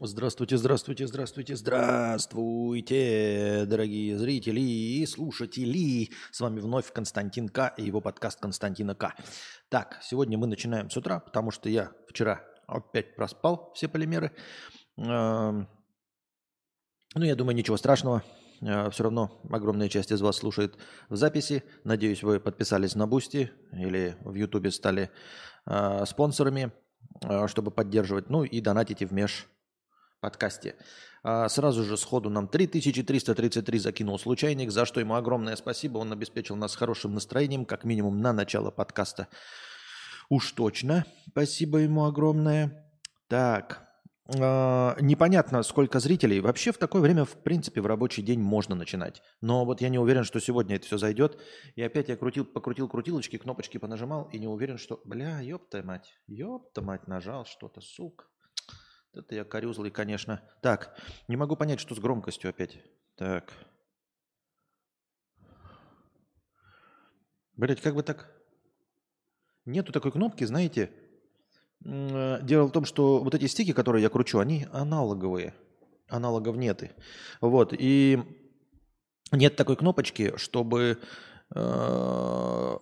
Здравствуйте, здравствуйте, здравствуйте, здравствуйте, дорогие зрители и слушатели. С вами вновь Константин К. и его подкаст Константина К. Так, сегодня мы начинаем с утра, потому что я вчера опять проспал все полимеры. Эм, ну, я думаю, ничего страшного. Э, Все равно огромная часть из вас слушает в записи. Надеюсь, вы подписались на Бусти или в Ютубе стали э, спонсорами, э, чтобы поддерживать. Ну и донатите в меж подкасте. А, сразу же сходу нам 3333 закинул случайник, за что ему огромное спасибо. Он обеспечил нас хорошим настроением, как минимум на начало подкаста. Уж точно. Спасибо ему огромное. Так. А, непонятно, сколько зрителей. Вообще в такое время, в принципе, в рабочий день можно начинать. Но вот я не уверен, что сегодня это все зайдет. И опять я крутил, покрутил крутилочки, кнопочки понажимал и не уверен, что... Бля, ёпта мать. Ёпта мать, нажал что-то, сука. Это я корюзлый, конечно. Так, не могу понять, что с громкостью опять. Так. Блять, как бы так... Нету такой кнопки, знаете. Э, Дело в том, что вот эти стики, которые я кручу, они аналоговые. Аналогов нет. Вот. И нет такой кнопочки, чтобы э,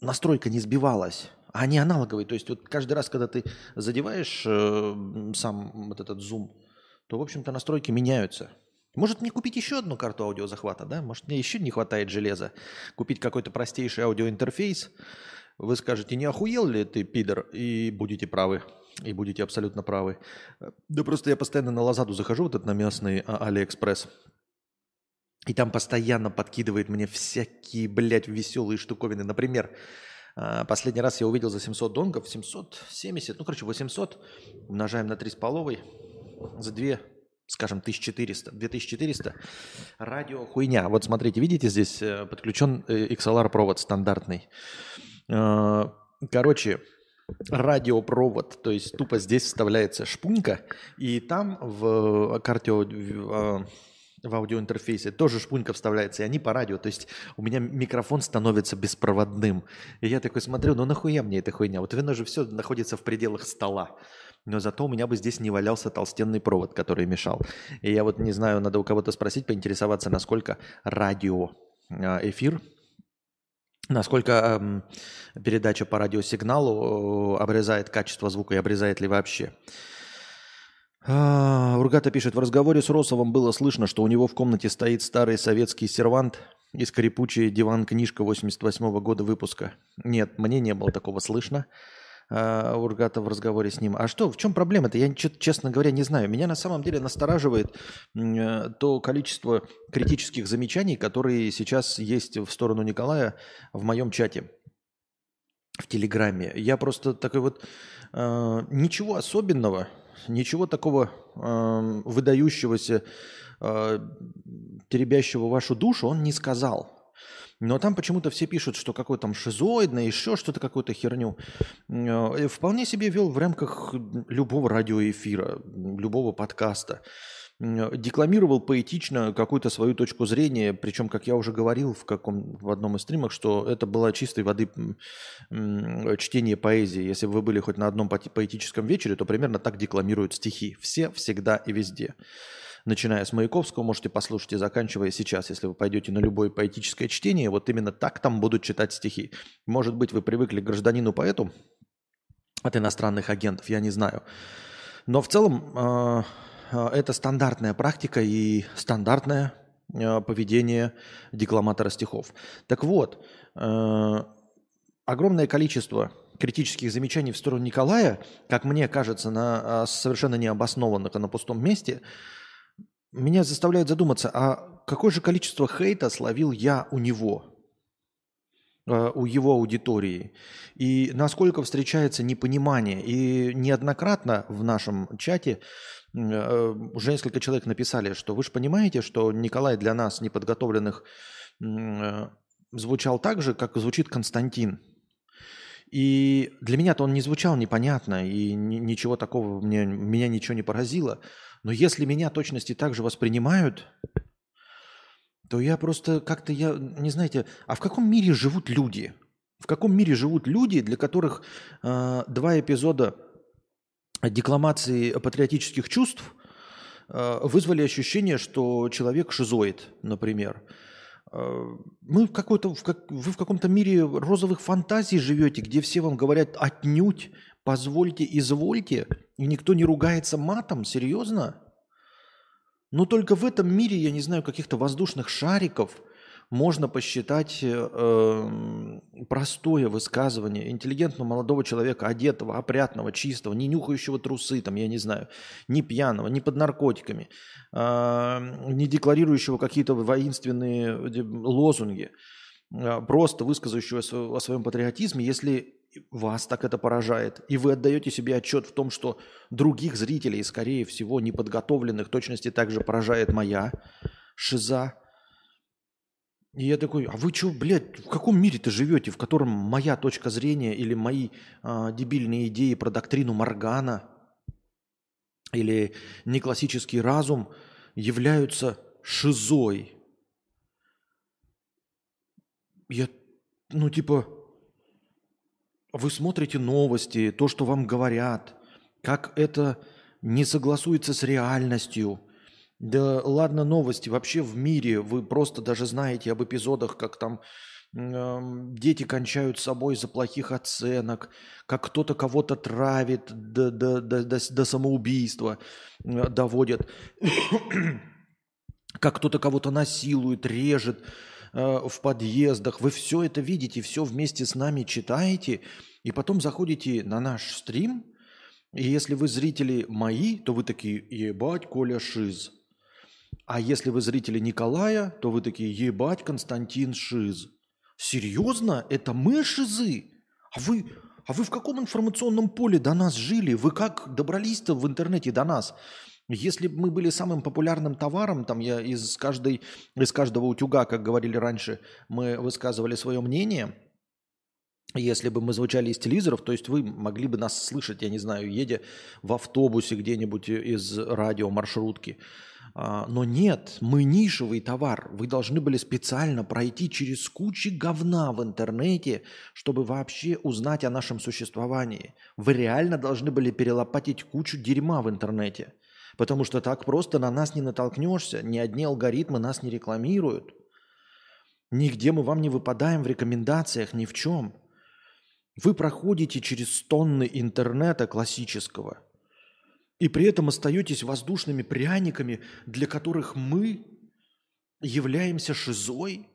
настройка не сбивалась. А они аналоговые. То есть вот каждый раз, когда ты задеваешь э, сам вот этот зум, то, в общем-то, настройки меняются. Может мне купить еще одну карту аудиозахвата, да? Может мне еще не хватает железа? Купить какой-то простейший аудиоинтерфейс. Вы скажете, не охуел ли ты, пидор? И будете правы. И будете абсолютно правы. Да просто я постоянно на Лазаду захожу, вот этот на местный а, Алиэкспресс. И там постоянно подкидывает мне всякие, блядь, веселые штуковины. Например, последний раз я увидел за 700 донгов, 770, ну, короче, 800, умножаем на 3,5, за 2, скажем, 1400, 2400. Радио хуйня. Вот смотрите, видите, здесь э, подключен э, XLR-провод стандартный. Э, Короче, радиопровод, то есть тупо здесь вставляется шпунька, и там в карте в, аудиоинтерфейсе тоже шпунька вставляется, и они по радио. То есть у меня микрофон становится беспроводным. И я такой смотрю, ну нахуя мне эта хуйня? Вот видно же все находится в пределах стола. Но зато у меня бы здесь не валялся толстенный провод, который мешал. И я вот не знаю, надо у кого-то спросить, поинтересоваться, насколько радио э, эфир насколько передача по радиосигналу обрезает качество звука и обрезает ли вообще. А, Ургата пишет, в разговоре с Росовым было слышно, что у него в комнате стоит старый советский сервант и скрипучий диван-книжка 88 года выпуска. Нет, мне не было такого слышно. а, Ургата в разговоре с ним. А что, в чем проблема-то? Я, честно говоря, не знаю. Меня на самом деле настораживает э, то количество критических замечаний, которые сейчас есть в сторону Николая в моем чате в Телеграме. Я просто такой вот э, ничего особенного, ничего такого э, выдающегося, э, теребящего вашу душу он не сказал. Но там почему-то все пишут, что какой там шизоидный, еще что-то, какую-то херню. Э, Вполне себе вел в рамках любого радиоэфира, любого подкаста. Декламировал поэтично какую-то свою точку зрения, причем, как я уже говорил в, каком, в одном из стримах, что это было чистой воды чтение поэзии. Если бы вы были хоть на одном поэтическом вечере, то примерно так декламируют стихи. Все, всегда и везде. Начиная с Маяковского, можете послушать и заканчивая сейчас, если вы пойдете на любое поэтическое чтение, вот именно так там будут читать стихи. Может быть, вы привыкли к гражданину-поэту от иностранных агентов, я не знаю. Но в целом э, это стандартная практика и стандартное э, поведение декламатора стихов. Так вот, э, огромное количество критических замечаний в сторону Николая, как мне кажется, на а, совершенно необоснованных и на пустом месте, меня заставляет задуматься, а какое же количество хейта словил я у него, у его аудитории, и насколько встречается непонимание. И неоднократно в нашем чате уже несколько человек написали, что вы же понимаете, что Николай для нас, неподготовленных, э, звучал так же, как звучит Константин. И для меня-то он не звучал непонятно, и ни- ничего такого, мне, меня ничего не поразило. Но если меня точности так же воспринимают, то я просто как-то, я, не знаете, а в каком мире живут люди? В каком мире живут люди, для которых э, два эпизода декламации патриотических чувств э, вызвали ощущение, что человек шизоид, например. Э, мы в какой-то, в как, вы в каком-то мире розовых фантазий живете, где все вам говорят отнюдь, позвольте, извольте, и никто не ругается матом, серьезно? Но только в этом мире, я не знаю, каких-то воздушных шариков – можно посчитать э, простое высказывание интеллигентного молодого человека, одетого, опрятного, чистого, не нюхающего трусы, там, я не знаю, не пьяного, не под наркотиками, э, не декларирующего какие-то воинственные лозунги, э, просто высказывающего о своем патриотизме, если вас так это поражает, и вы отдаете себе отчет в том, что других зрителей, скорее всего, неподготовленных, точности также поражает моя шиза, и я такой, а вы что, блядь, в каком мире ты живете, в котором моя точка зрения или мои а, дебильные идеи про доктрину Моргана или неклассический разум являются шизой? Я, ну типа, вы смотрите новости, то, что вам говорят, как это не согласуется с реальностью – да ладно новости, вообще в мире вы просто даже знаете об эпизодах, как там э, дети кончают собой из-за плохих оценок, как кто-то кого-то травит до, до, до, до, до самоубийства, э, доводит, как кто-то кого-то насилует, режет э, в подъездах. Вы все это видите, все вместе с нами читаете, и потом заходите на наш стрим, и если вы зрители мои, то вы такие, ебать, Коля Шиз. А если вы зрители Николая, то вы такие, ебать, Константин Шиз. Серьезно? Это мы шизы? А вы, а вы в каком информационном поле до нас жили? Вы как добрались-то в интернете до нас? Если бы мы были самым популярным товаром, там я из, каждой, из каждого утюга, как говорили раньше, мы высказывали свое мнение, если бы мы звучали из телевизоров, то есть вы могли бы нас слышать, я не знаю, едя в автобусе где-нибудь из радио, маршрутки. А, но нет, мы нишевый товар. Вы должны были специально пройти через кучи говна в интернете, чтобы вообще узнать о нашем существовании. Вы реально должны были перелопатить кучу дерьма в интернете. Потому что так просто на нас не натолкнешься. Ни одни алгоритмы нас не рекламируют. Нигде мы вам не выпадаем в рекомендациях, ни в чем. Вы проходите через тонны интернета классического – и при этом остаетесь воздушными пряниками, для которых мы являемся шизой.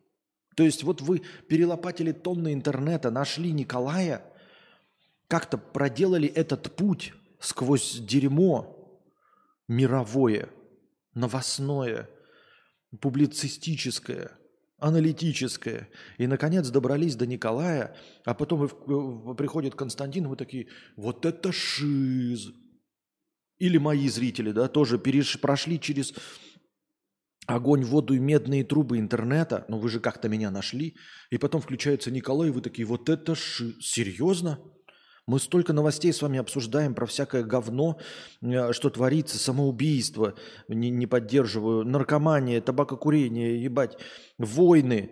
То есть вот вы перелопатили тонны интернета, нашли Николая, как-то проделали этот путь сквозь дерьмо мировое, новостное, публицистическое, аналитическое. И, наконец, добрались до Николая, а потом приходит Константин, вы такие, вот это шиз, или мои зрители, да, тоже переш, прошли через огонь, воду и медные трубы интернета, но вы же как-то меня нашли, и потом включается Николай, и вы такие, вот это ши... Серьезно? Мы столько новостей с вами обсуждаем про всякое говно, э, что творится, самоубийство, не, не поддерживаю, наркомания, табакокурение, ебать, войны,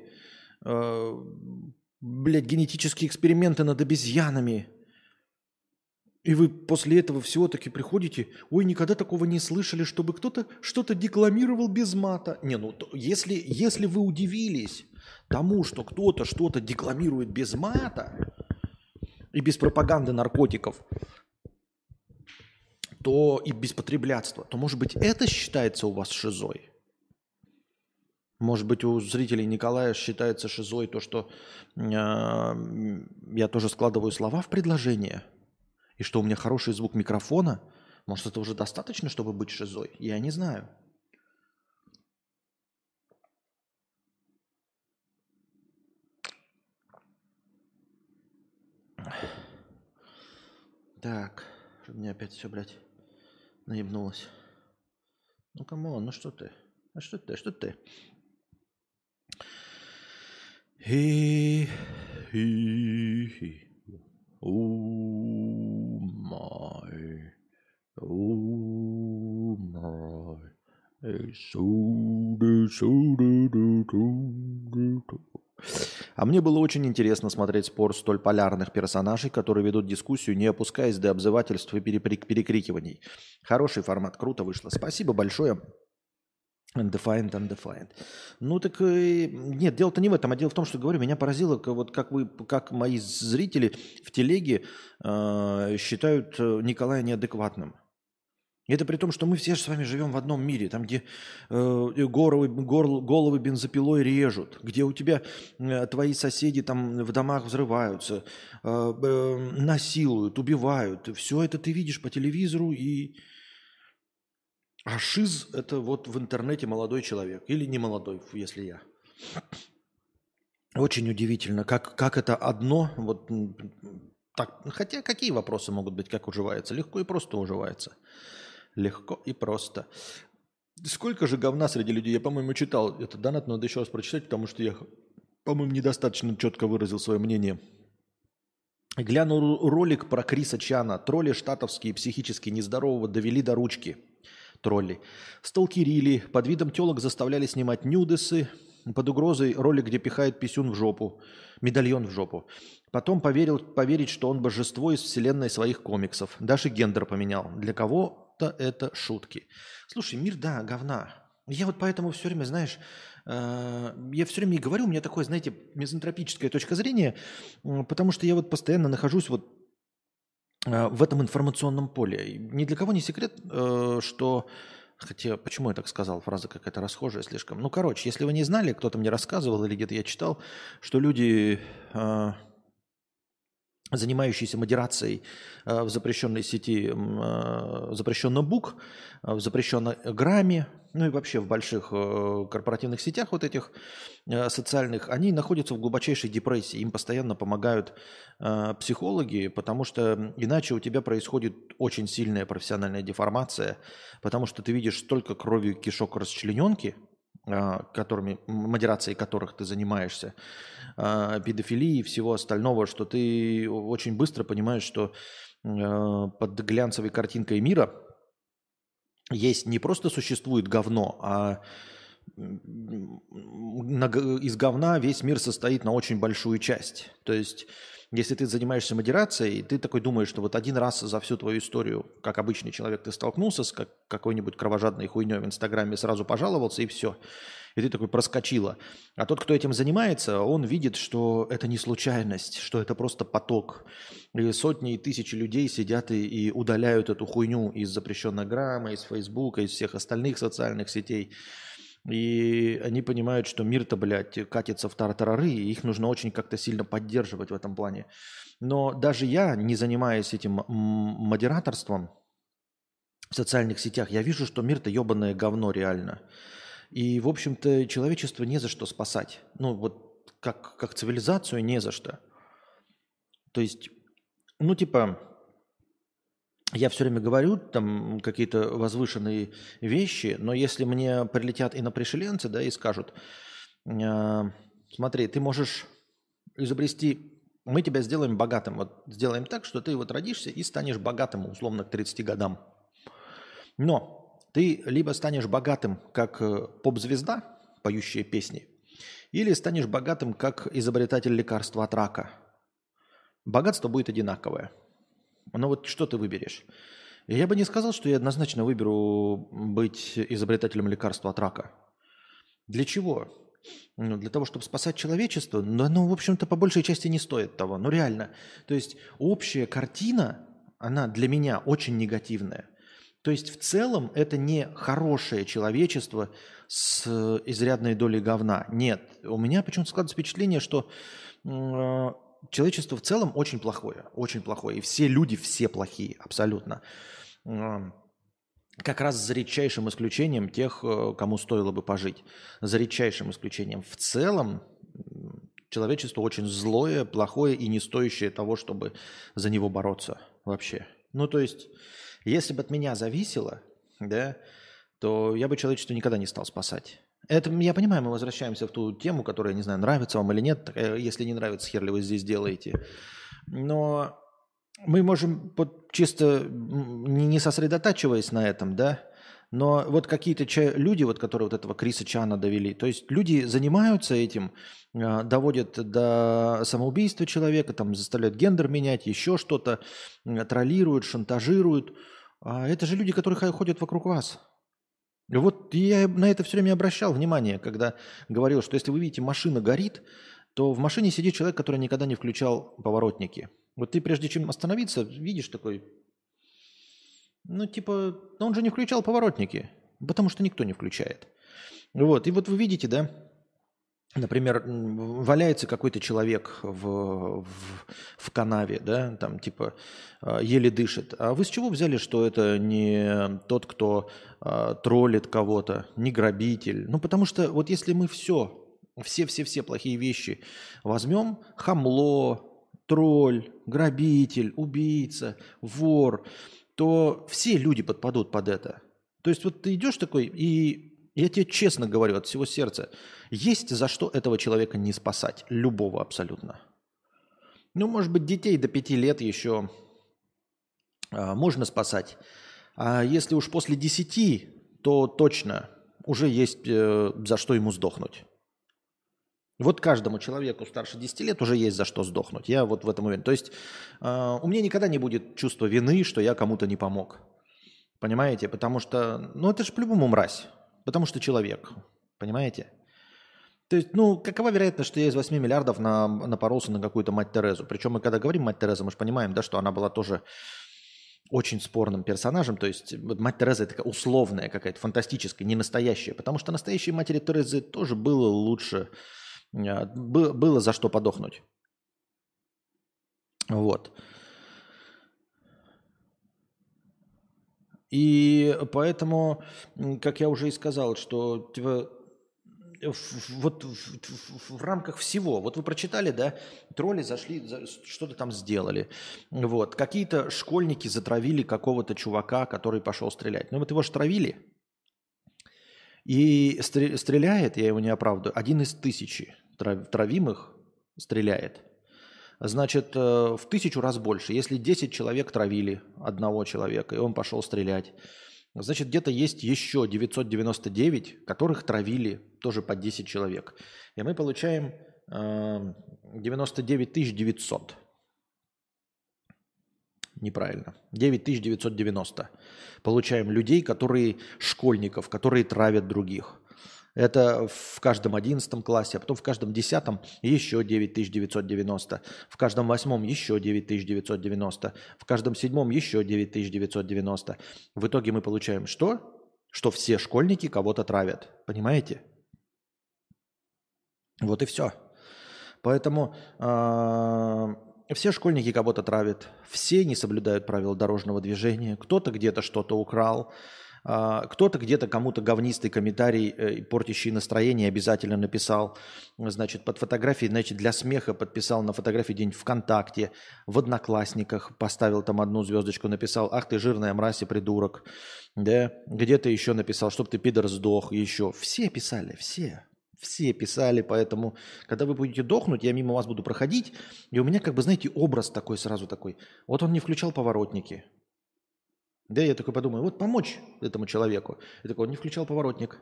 э, блядь, генетические эксперименты над обезьянами – и вы после этого всего-таки приходите, ой, никогда такого не слышали, чтобы кто-то что-то декламировал без мата. Не, ну если, если вы удивились тому, что кто-то что-то декламирует без мата и без пропаганды наркотиков, то и без потреблятства, то, может быть, это считается у вас шизой? Может быть, у зрителей Николая считается шизой то, что э, я тоже складываю слова в предложение – и что у меня хороший звук микрофона, может, это уже достаточно, чтобы быть шизой? Я не знаю. Так, чтобы мне опять все, блядь, наебнулось. Ну, come on, ну что ты? А что ты, что ты? Хи, хи, хи. Oh oh my. А мне было очень интересно смотреть спор столь полярных персонажей, которые ведут дискуссию, не опускаясь до обзывательств и перекрикиваний. Хороший формат, круто вышло. Спасибо большое. Undefined, undefined. Ну так э, нет, дело-то не в этом, а дело в том, что говорю, меня поразило, вот как вы, как мои зрители в телеге э, считают э, Николая неадекватным. Это при том, что мы все же с вами живем в одном мире, там, где э, головы, гор, головы бензопилой режут, где у тебя э, твои соседи там в домах взрываются, э, э, насилуют, убивают. Все это ты видишь по телевизору и а шиз – это вот в интернете молодой человек. Или не молодой, если я. Очень удивительно, как, как это одно, вот так, хотя какие вопросы могут быть, как уживается? Легко и просто уживается. Легко и просто. Сколько же говна среди людей? Я, по-моему, читал этот донат, но надо еще раз прочитать, потому что я, по-моему, недостаточно четко выразил свое мнение. Глянул ролик про Криса Чана. Тролли штатовские психически нездорового довели до ручки – тролли. Сталкерили, под видом телок заставляли снимать нюдесы, под угрозой роли, где пихает писюн в жопу, медальон в жопу. Потом поверил, поверить, что он божество из вселенной своих комиксов. Даже гендер поменял. Для кого-то это шутки. Слушай, мир, да, говна. Я вот поэтому все время, знаешь, э, я все время и говорю, у меня такое, знаете, мизантропическая точка зрения, потому что я вот постоянно нахожусь вот Э, в этом информационном поле. Ни для кого не секрет, э, что... Хотя, почему я так сказал? Фраза какая-то расхожая слишком. Ну, короче, если вы не знали, кто-то мне рассказывал или где-то я читал, что люди занимающийся модерацией э, в запрещенной сети, э, запрещенном бук, э, в запрещенном грамме, ну и вообще в больших корпоративных сетях вот этих социальных, они находятся в глубочайшей депрессии. Им постоянно помогают психологи, потому что иначе у тебя происходит очень сильная профессиональная деформация, потому что ты видишь столько крови кишок расчлененки – которыми, модерацией которых ты занимаешься, а, педофилии и всего остального, что ты очень быстро понимаешь, что а, под глянцевой картинкой мира есть не просто существует говно, а из говна весь мир состоит на очень большую часть. То есть если ты занимаешься модерацией, ты такой думаешь, что вот один раз за всю твою историю, как обычный человек, ты столкнулся с как, какой-нибудь кровожадной хуйней в Инстаграме, сразу пожаловался и все. И ты такой проскочила. А тот, кто этим занимается, он видит, что это не случайность, что это просто поток. И сотни и тысячи людей сидят и, и удаляют эту хуйню из запрещенной граммы, из Фейсбука, из всех остальных социальных сетей. И они понимают, что мир-то, блядь, катится в тартарары, и их нужно очень как-то сильно поддерживать в этом плане. Но даже я, не занимаясь этим модераторством в социальных сетях, я вижу, что мир-то ебаное говно реально. И, в общем-то, человечество не за что спасать. Ну, вот как, как цивилизацию не за что. То есть, ну, типа, я все время говорю там какие-то возвышенные вещи, но если мне прилетят инопришеленцы, да, и скажут, э, смотри, ты можешь изобрести, мы тебя сделаем богатым, вот сделаем так, что ты вот родишься и станешь богатым, условно, к 30 годам. Но ты либо станешь богатым, как э, поп-звезда, поющая песни, или станешь богатым, как изобретатель лекарства от рака. Богатство будет одинаковое – ну вот что ты выберешь? Я бы не сказал, что я однозначно выберу быть изобретателем лекарства от рака. Для чего? Ну, для того, чтобы спасать человечество, но оно, в общем-то, по большей части не стоит того. Ну, реально. То есть общая картина, она для меня очень негативная. То есть в целом это не хорошее человечество с изрядной долей говна. Нет. У меня почему-то складывается впечатление, что человечество в целом очень плохое, очень плохое. И все люди, все плохие, абсолютно. Как раз за редчайшим исключением тех, э, кому стоило бы пожить. За редчайшим исключением. В целом человечество очень злое, плохое и не стоящее того, чтобы за него бороться вообще. Ну, то есть, если бы от меня зависело, да, то я бы человечество никогда не стал спасать. Это, я понимаю, мы возвращаемся в ту тему, которая, не знаю, нравится вам или нет. Э, если не нравится, хер ли вы здесь делаете. Но мы можем вот чисто не сосредотачиваясь на этом, да, Но вот какие-то люди, вот, которые вот этого Криса Чана довели, то есть люди занимаются этим, а, доводят до самоубийства человека, там заставляют гендер менять, еще что-то, троллируют, шантажируют. А это же люди, которые ходят вокруг вас. Вот я на это все время обращал внимание, когда говорил, что если вы видите, машина горит, то в машине сидит человек, который никогда не включал поворотники. Вот ты прежде чем остановиться, видишь такой ну, типа, он же не включал поворотники, потому что никто не включает. Вот, и вот вы видите, да, например, валяется какой-то человек в, в, в канаве, да, там типа а, еле дышит. А вы с чего взяли, что это не тот, кто а, троллит кого-то, не грабитель? Ну, потому что вот если мы все, все-все-все плохие вещи возьмем, хамло, тролль, грабитель, убийца, вор – то все люди подпадут под это. То есть вот ты идешь такой, и я тебе честно говорю от всего сердца, есть за что этого человека не спасать, любого абсолютно. Ну, может быть, детей до пяти лет еще а, можно спасать. А если уж после десяти, то точно уже есть э, за что ему сдохнуть. Вот каждому человеку старше 10 лет уже есть за что сдохнуть. Я вот в этом уверен. То есть э, у меня никогда не будет чувства вины, что я кому-то не помог. Понимаете? Потому что, ну это же по-любому мразь. Потому что человек. Понимаете? То есть, ну, какова вероятность, что я из 8 миллиардов на, напоролся на какую-то мать Терезу? Причем мы когда говорим мать Терезу, мы же понимаем, да, что она была тоже очень спорным персонажем. То есть мать Тереза это такая условная какая-то, фантастическая, не настоящая. Потому что настоящей матери Терезы тоже было лучше а, было за что подохнуть. Вот. И поэтому, как я уже и сказал, что типа, вот в, в, в рамках всего, вот вы прочитали, да, тролли зашли, что-то там сделали, вот, какие-то школьники затравили какого-то чувака, который пошел стрелять. Ну вот его же травили, и стреляет, я его не оправдываю, один из тысячи травимых стреляет. Значит, э, в тысячу раз больше. Если 10 человек травили одного человека, и он пошел стрелять, значит, где-то есть еще 999, которых травили тоже по 10 человек. И мы получаем 99 э, 900. Неправильно. 9990. Получаем людей, которые, школьников, которые травят других. Это в каждом одиннадцатом классе, а потом в каждом десятом еще 9990, в каждом восьмом еще 9990, в каждом седьмом еще 9990. В итоге мы получаем что? Что все школьники кого-то травят. Понимаете? Вот и все. Поэтому э, все школьники кого-то травят, все не соблюдают правила дорожного движения, кто-то где-то что-то украл, а, кто-то где-то кому-то говнистый комментарий, э, портящий настроение, обязательно написал, значит, под фотографией, значит, для смеха подписал на фотографии день ВКонтакте, в Одноклассниках поставил там одну звездочку, написал, ах ты жирная мразь и придурок, да, где-то еще написал, чтоб ты пидор сдох, еще. Все писали, все. Все писали, поэтому, когда вы будете дохнуть, я мимо вас буду проходить, и у меня, как бы, знаете, образ такой сразу такой. Вот он не включал поворотники. Да, я такой подумаю, вот помочь этому человеку. Я такой, он не включал поворотник.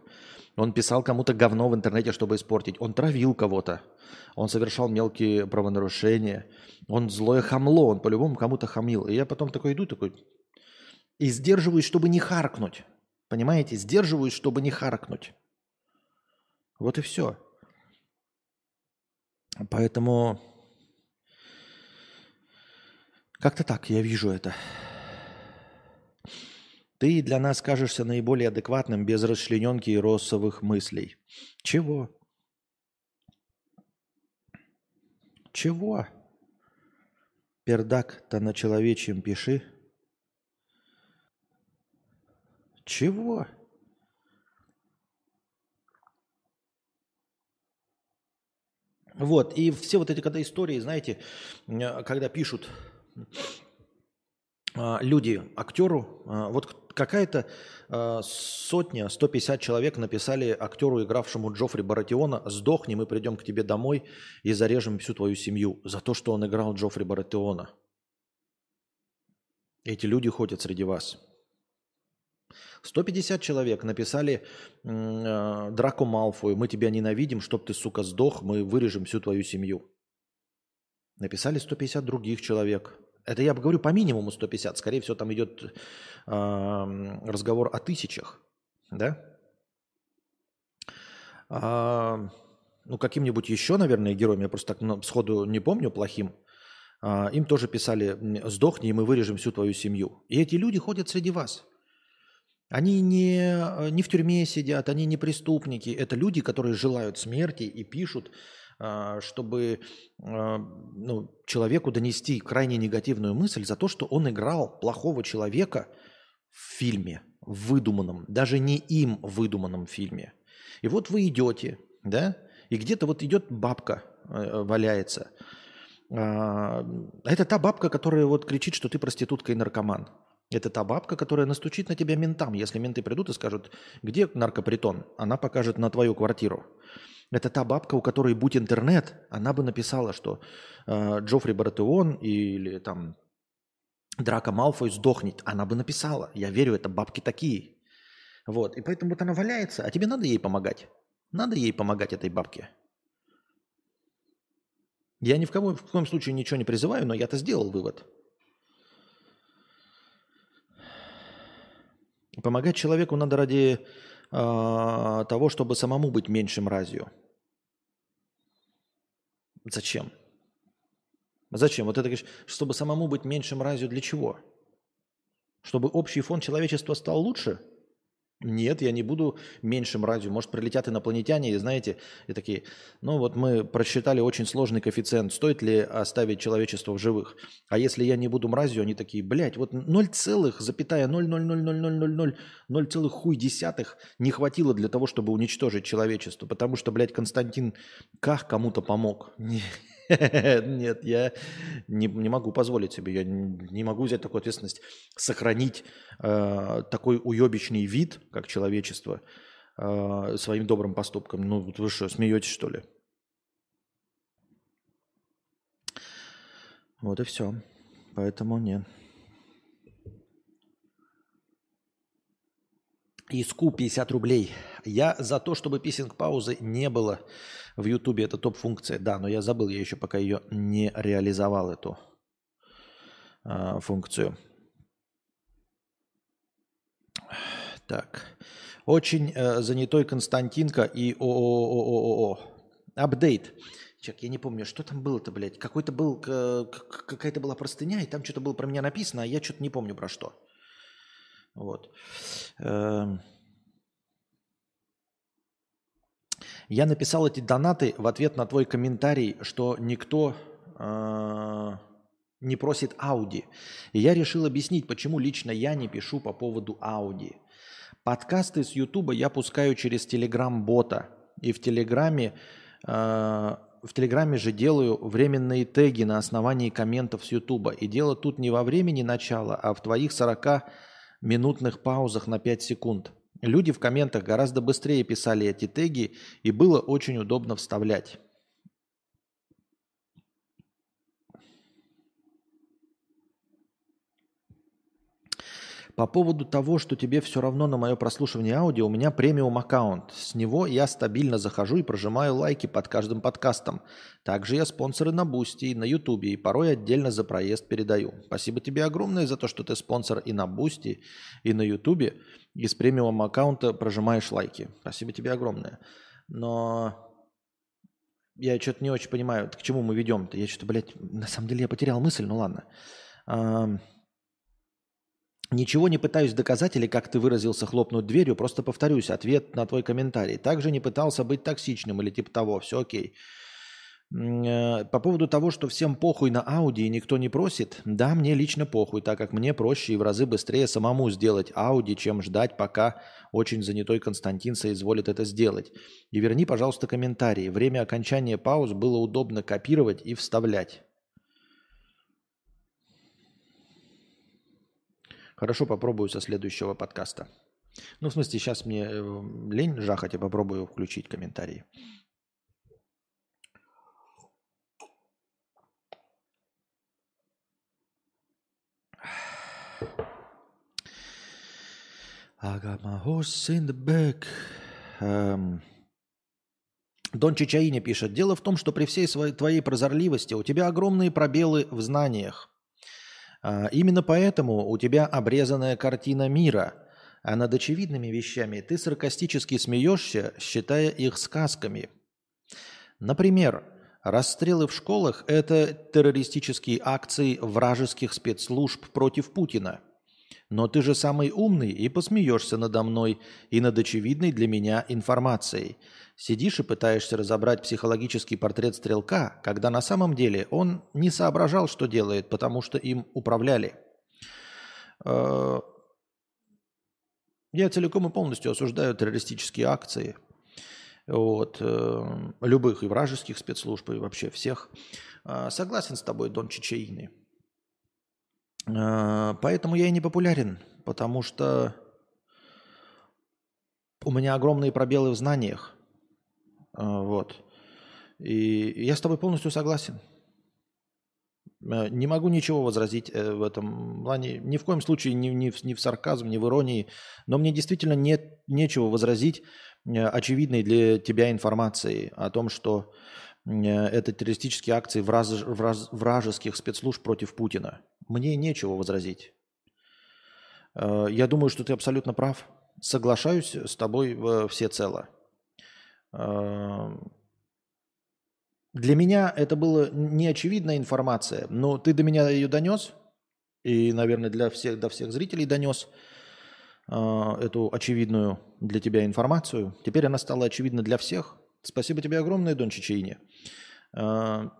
Он писал кому-то говно в интернете, чтобы испортить. Он травил кого-то. Он совершал мелкие правонарушения. Он злое хамло, он по-любому кому-то хамил. И я потом такой иду, такой, и сдерживаюсь, чтобы не харкнуть. Понимаете? Сдерживаюсь, чтобы не харкнуть. Вот и все. Поэтому как-то так я вижу это. Ты для нас кажешься наиболее адекватным без расчлененки и россовых мыслей. Чего? Чего? Пердак-то на человечьем пиши. Чего? Вот, и все вот эти когда истории, знаете, когда пишут а, люди актеру, а, вот какая-то а, сотня, 150 человек написали актеру, игравшему Джоффри Баратиона, сдохни, мы придем к тебе домой и зарежем всю твою семью за то, что он играл Джоффри Баратиона. Эти люди ходят среди вас. 150 человек написали э, Драко Малфою, мы тебя ненавидим, чтоб ты, сука, сдох, мы вырежем всю твою семью. Написали 150 других человек. Это я говорю по минимуму 150. Скорее всего, там идет э, разговор о тысячах. Да? А, ну, каким-нибудь еще, наверное, героем, я просто так ну, сходу не помню, плохим, а, им тоже писали «сдохни, и мы вырежем всю твою семью». И эти люди ходят среди вас. Они не, не в тюрьме сидят, они не преступники. Это люди, которые желают смерти и пишут, чтобы а, ну, человеку донести крайне негативную мысль за то, что он играл плохого человека в фильме, в выдуманном, даже не им выдуманном фильме. И вот вы идете, да, и где-то вот идет бабка, э, валяется. А, это та бабка, которая вот кричит, что ты проститутка и наркоман. Это та бабка, которая настучит на тебя ментам. Если менты придут и скажут, где наркопритон, она покажет на твою квартиру. Это та бабка, у которой будь интернет, она бы написала, что э, Джоффри Баратеон или там Драка Малфой сдохнет. Она бы написала. Я верю, это бабки такие. Вот. И поэтому вот она валяется, а тебе надо ей помогать. Надо ей помогать, этой бабке. Я ни в коем, в коем случае ничего не призываю, но я-то сделал вывод. Помогать человеку надо ради э, того, чтобы самому быть меньшим разью. Зачем? Зачем? Вот это говоришь, чтобы самому быть меньшим разью для чего? Чтобы общий фон человечества стал лучше – нет, я не буду меньшим радио. Может, прилетят инопланетяне и, знаете, и такие, ну вот мы просчитали очень сложный коэффициент, стоит ли оставить человечество в живых. А если я не буду мразью, они такие, блядь, вот 0, запятая 0,0000000, 0 целых хуй десятых не хватило для того, чтобы уничтожить человечество, потому что, блядь, Константин Ках кому-то помог. Нет, я не, не могу позволить себе, я не могу взять такую ответственность, сохранить э, такой уебищный вид, как человечество, э, своим добрым поступком. Ну, вы что, смеетесь, что ли? Вот и все. Поэтому нет. Иску 50 рублей. Я за то, чтобы писинг-паузы не было в Ютубе. Это топ-функция. Да, но я забыл, я еще пока ее не реализовал, эту э, функцию. Так. Очень э, занятой Константинка и ООО. Апдейт. Чек, я не помню, что там было-то, блядь. Какой-то был, какая-то была простыня, и там что-то было про меня написано, а я что-то не помню про что. Вот. Эм. Я написал эти донаты в ответ на твой комментарий, что никто э, не просит Ауди. И я решил объяснить, почему лично я не пишу по поводу Ауди. Подкасты с Ютуба я пускаю через Телеграм-бота. И в Телеграме, э, в Телеграме же делаю временные теги на основании комментов с Ютуба. И дело тут не во времени начала, а в твоих 40 минутных паузах на 5 секунд. Люди в комментах гораздо быстрее писали эти теги, и было очень удобно вставлять. По поводу того, что тебе все равно на мое прослушивание аудио, у меня премиум аккаунт. С него я стабильно захожу и прожимаю лайки под каждым подкастом. Также я спонсор и на Бусти и на Ютубе, и порой отдельно за проезд передаю. Спасибо тебе огромное за то, что ты спонсор и на Бусти, и на Ютубе, и с премиум аккаунта прожимаешь лайки. Спасибо тебе огромное. Но я что-то не очень понимаю, к чему мы ведем-то. Я что-то, блядь, на самом деле я потерял мысль, ну ладно. Ничего не пытаюсь доказать или, как ты выразился, хлопнуть дверью, просто повторюсь ответ на твой комментарий. Также не пытался быть токсичным или типа того, все окей. Э, по поводу того, что всем похуй на Ауди и никто не просит, да, мне лично похуй, так как мне проще и в разы быстрее самому сделать Ауди, чем ждать, пока очень занятой Константин соизволит это сделать. И верни, пожалуйста, комментарии. Время окончания пауз было удобно копировать и вставлять. Хорошо, попробую со следующего подкаста. Ну, в смысле, сейчас мне э, лень жахать, я попробую включить комментарии. I got my horse in the back. Эм, Дон Чичаини пишет. Дело в том, что при всей своей твоей прозорливости у тебя огромные пробелы в знаниях. А, именно поэтому у тебя обрезанная картина мира, а над очевидными вещами ты саркастически смеешься, считая их сказками. Например, расстрелы в школах – это террористические акции вражеских спецслужб против Путина. Но ты же самый умный и посмеешься надо мной и над очевидной для меня информацией. Сидишь и пытаешься разобрать психологический портрет стрелка, когда на самом деле он не соображал, что делает, потому что им управляли. Э, я целиком и полностью осуждаю террористические акции вот, э, любых и вражеских спецслужб, и вообще всех. Э, согласен с тобой, Дон Чичаины. Э, поэтому я и не популярен, потому что у меня огромные пробелы в знаниях. Э, вот. И я с тобой полностью согласен. Э, не могу ничего возразить в этом плане. Ни в коем случае не, не, в, не в сарказм, не в иронии. Но мне действительно нет нечего возразить очевидной для тебя информации о том, что это террористические акции враж, враж, вражеских спецслужб против Путина. Мне нечего возразить. Э, я думаю, что ты абсолютно прав. Соглашаюсь с тобой всецело. Э, для меня это была неочевидная информация, но ты до меня ее донес, и, наверное, для всех, до всех зрителей донес э, эту очевидную для тебя информацию. Теперь она стала очевидна для всех. Спасибо тебе огромное, Дон Чичейни. В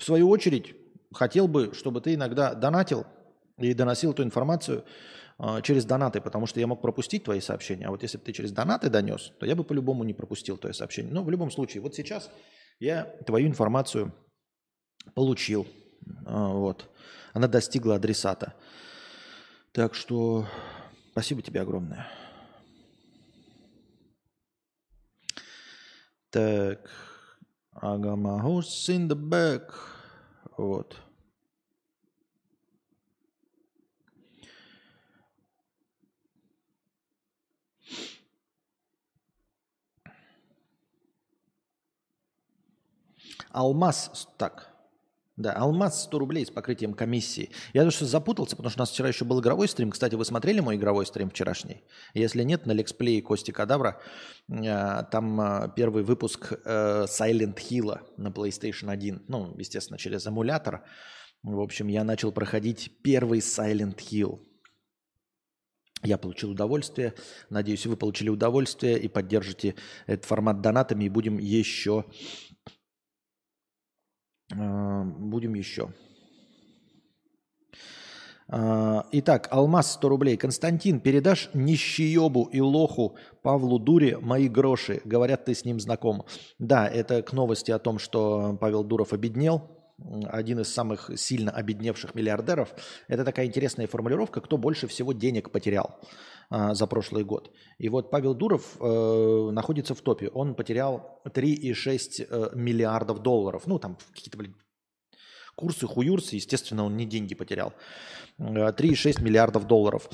свою очередь, хотел бы, чтобы ты иногда донатил и доносил эту информацию э, через донаты, потому что я мог пропустить твои сообщения. А вот если бы ты через донаты донес, то я бы по-любому не пропустил твое сообщение. Но в любом случае, вот сейчас я твою информацию получил. Э, вот. Она достигла адресата. Так что спасибо тебе огромное. Так. Horse in the back. Вот. Алмаз, так, да, Алмаз 100 рублей с покрытием комиссии. Я даже запутался, потому что у нас вчера еще был игровой стрим. Кстати, вы смотрели мой игровой стрим вчерашний? Если нет, на Лексплей Кости Кадавра, э, там э, первый выпуск э, Silent Hill на PlayStation 1. Ну, естественно, через эмулятор. В общем, я начал проходить первый Silent Hill. Я получил удовольствие. Надеюсь, вы получили удовольствие и поддержите этот формат донатами. И будем еще будем еще. А, итак, Алмаз 100 рублей. Константин, передашь нищеебу и лоху Павлу Дуре мои гроши. Говорят, ты с ним знаком. Да, это к новости о том, что Павел Дуров обеднел. Один из самых сильно обедневших миллиардеров. Это такая интересная формулировка, кто больше всего денег потерял. А, за прошлый год. И вот Павел Дуров э, находится в топе. Он потерял 3,6 э, миллиардов долларов. Ну, там какие-то, блин, курсы, хуюрсы, естественно, он не деньги потерял. 3,6 э, миллиардов долларов.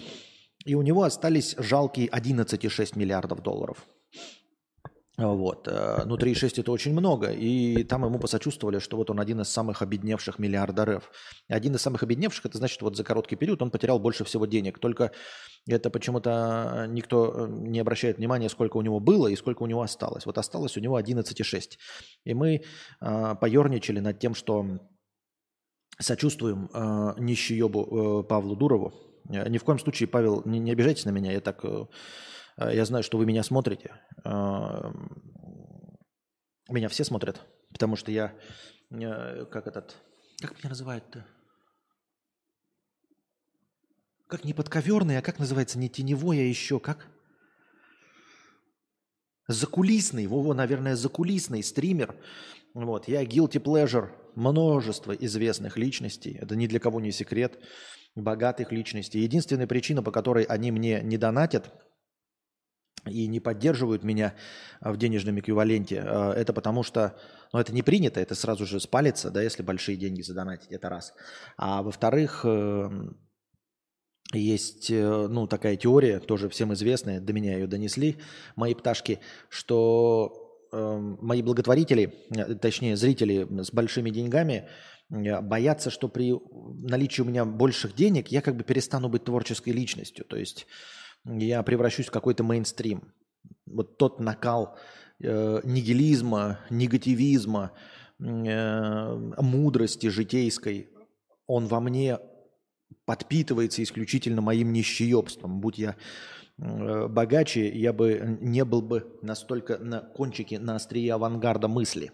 И у него остались жалкие 11,6 миллиардов долларов. Вот. Ну, 3,6 это очень много. И там ему посочувствовали, что вот он один из самых обедневших миллиардеров. Один из самых обедневших, это значит, вот за короткий период он потерял больше всего денег. Только это почему-то никто не обращает внимания, сколько у него было и сколько у него осталось. Вот осталось у него 11,6. И мы э, поерничали над тем, что сочувствуем э, нищеебу э, Павлу Дурову. Ни в коем случае, Павел, не, не обижайтесь на меня, я так... Э, Э, я знаю, что вы меня смотрите. Э, меня все смотрят, потому что я, э, как этот, как меня называют-то? Как не подковерный, а как называется, не теневой, а еще как? Закулисный, Вова, наверное, закулисный стример. Вот, я guilty pleasure множество известных личностей. Это ни для кого не секрет. Богатых личностей. Единственная причина, по которой они мне не донатят – и не поддерживают меня в денежном эквиваленте, э, это потому что, ну, это не принято, это сразу же спалится, да, если большие деньги задонатить, это раз. А во-вторых, эм, есть, э, ну, такая теория, тоже всем известная, до меня ее донесли, мои пташки, что э, мои благотворители, э, точнее, зрители с большими деньгами э, боятся, что при наличии у меня больших денег я как бы перестану быть творческой личностью. То есть я превращусь в какой-то мейнстрим. Вот тот накал э, нигилизма, негативизма, э, мудрости житейской, он во мне подпитывается исключительно моим нищеебством. Будь я э, богаче, я бы не был бы настолько на кончике, на острие авангарда мысли.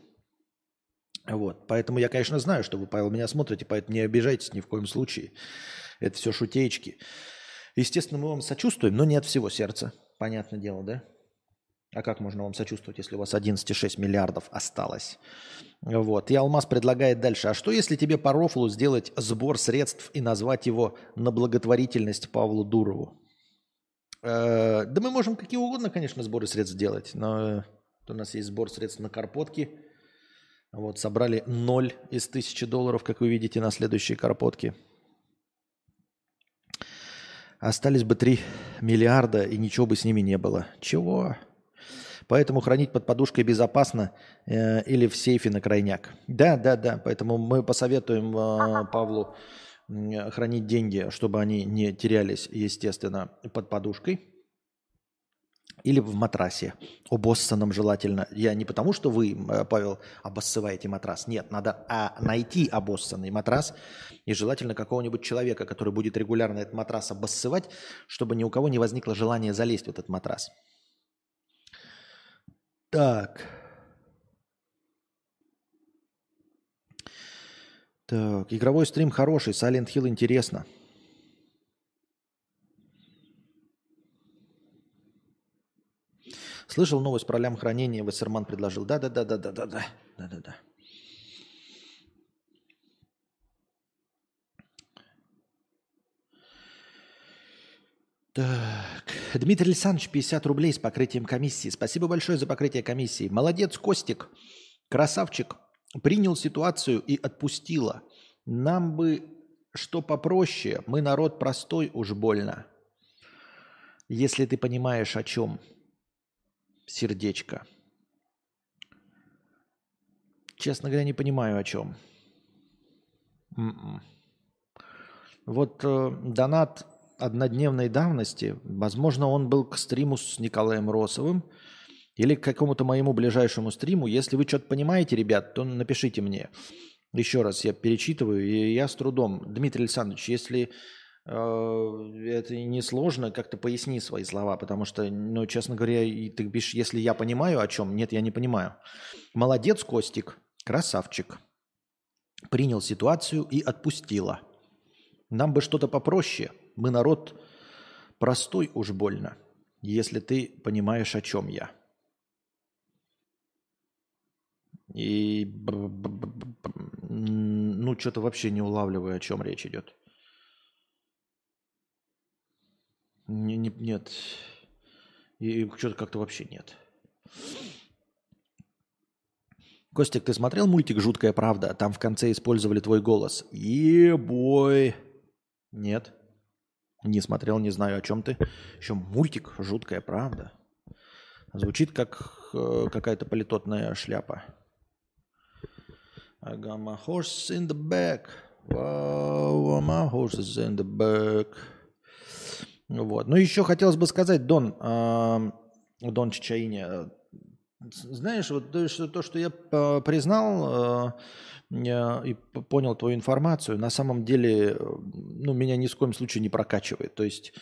Вот. Поэтому я, конечно, знаю, что вы, Павел, меня смотрите, поэтому не обижайтесь ни в коем случае. Это все шутеечки. Естественно, мы вам сочувствуем, но не от всего сердца. Понятное дело, да? А как можно вам сочувствовать, если у вас 11,6 миллиардов осталось? Вот. И Алмаз предлагает дальше. А что, если тебе по рофлу сделать сбор средств и назвать его на благотворительность Павлу Дурову? Э, да мы можем какие угодно, конечно, сборы средств сделать. Но у нас есть сбор средств на карпотки. Вот, собрали ноль из тысячи долларов, как вы видите, на следующие карпотки. Остались бы 3 миллиарда, и ничего бы с ними не было. Чего? Поэтому хранить под подушкой безопасно э, или в сейфе на крайняк. Да, да, да. Поэтому мы посоветуем э, Павлу хранить деньги, чтобы они не терялись, естественно, под подушкой. Или в матрасе, обоссанном желательно. Я не потому, что вы, э, Павел, обоссываете матрас. Нет, надо а, найти обоссанный матрас. И желательно какого-нибудь человека, который будет регулярно этот матрас обоссывать, чтобы ни у кого не возникло желания залезть в этот матрас. Так. Так, игровой стрим хороший, Silent Hill интересно. Слышал новость про лям хранения, Вассерман предложил. Да-да-да-да-да-да-да. Да-да-да. Так, Дмитрий Александрович, 50 рублей с покрытием комиссии. Спасибо большое за покрытие комиссии. Молодец, Костик, красавчик. Принял ситуацию и отпустила. Нам бы что попроще, мы народ простой уж больно. Если ты понимаешь, о чем. Сердечко. Честно говоря, не понимаю, о чем. М-м. Вот э, донат однодневной давности, возможно, он был к стриму с Николаем Росовым или к какому-то моему ближайшему стриму. Если вы что-то понимаете, ребят, то напишите мне. Еще раз я перечитываю, и я с трудом. Дмитрий Александрович, если это не сложно, как-то поясни свои слова, потому что, ну, честно говоря, ты пишешь, если я понимаю о чем, нет, я не понимаю. Молодец, Костик, красавчик. Принял ситуацию и отпустила. Нам бы что-то попроще – мы народ простой уж больно, если ты понимаешь, о чем я. И ну, что-то вообще не улавливаю, о чем речь идет. Не, не, нет. И что-то как-то вообще нет. Костик, ты смотрел мультик «Жуткая правда»? Там в конце использовали твой голос. Ебой. Нет. Не смотрел, не знаю, о чем ты. Еще мультик, жуткая правда. Звучит как э, какая-то политотная шляпа. I got my horse in the back. Wow, my horse is in the back. Вот. Ну, еще хотелось бы сказать, Дон, Дон Чичаине, э, знаешь, вот то, что, то, что я э, признал, э, и понял твою информацию, на самом деле ну, меня ни в коем случае не прокачивает. То есть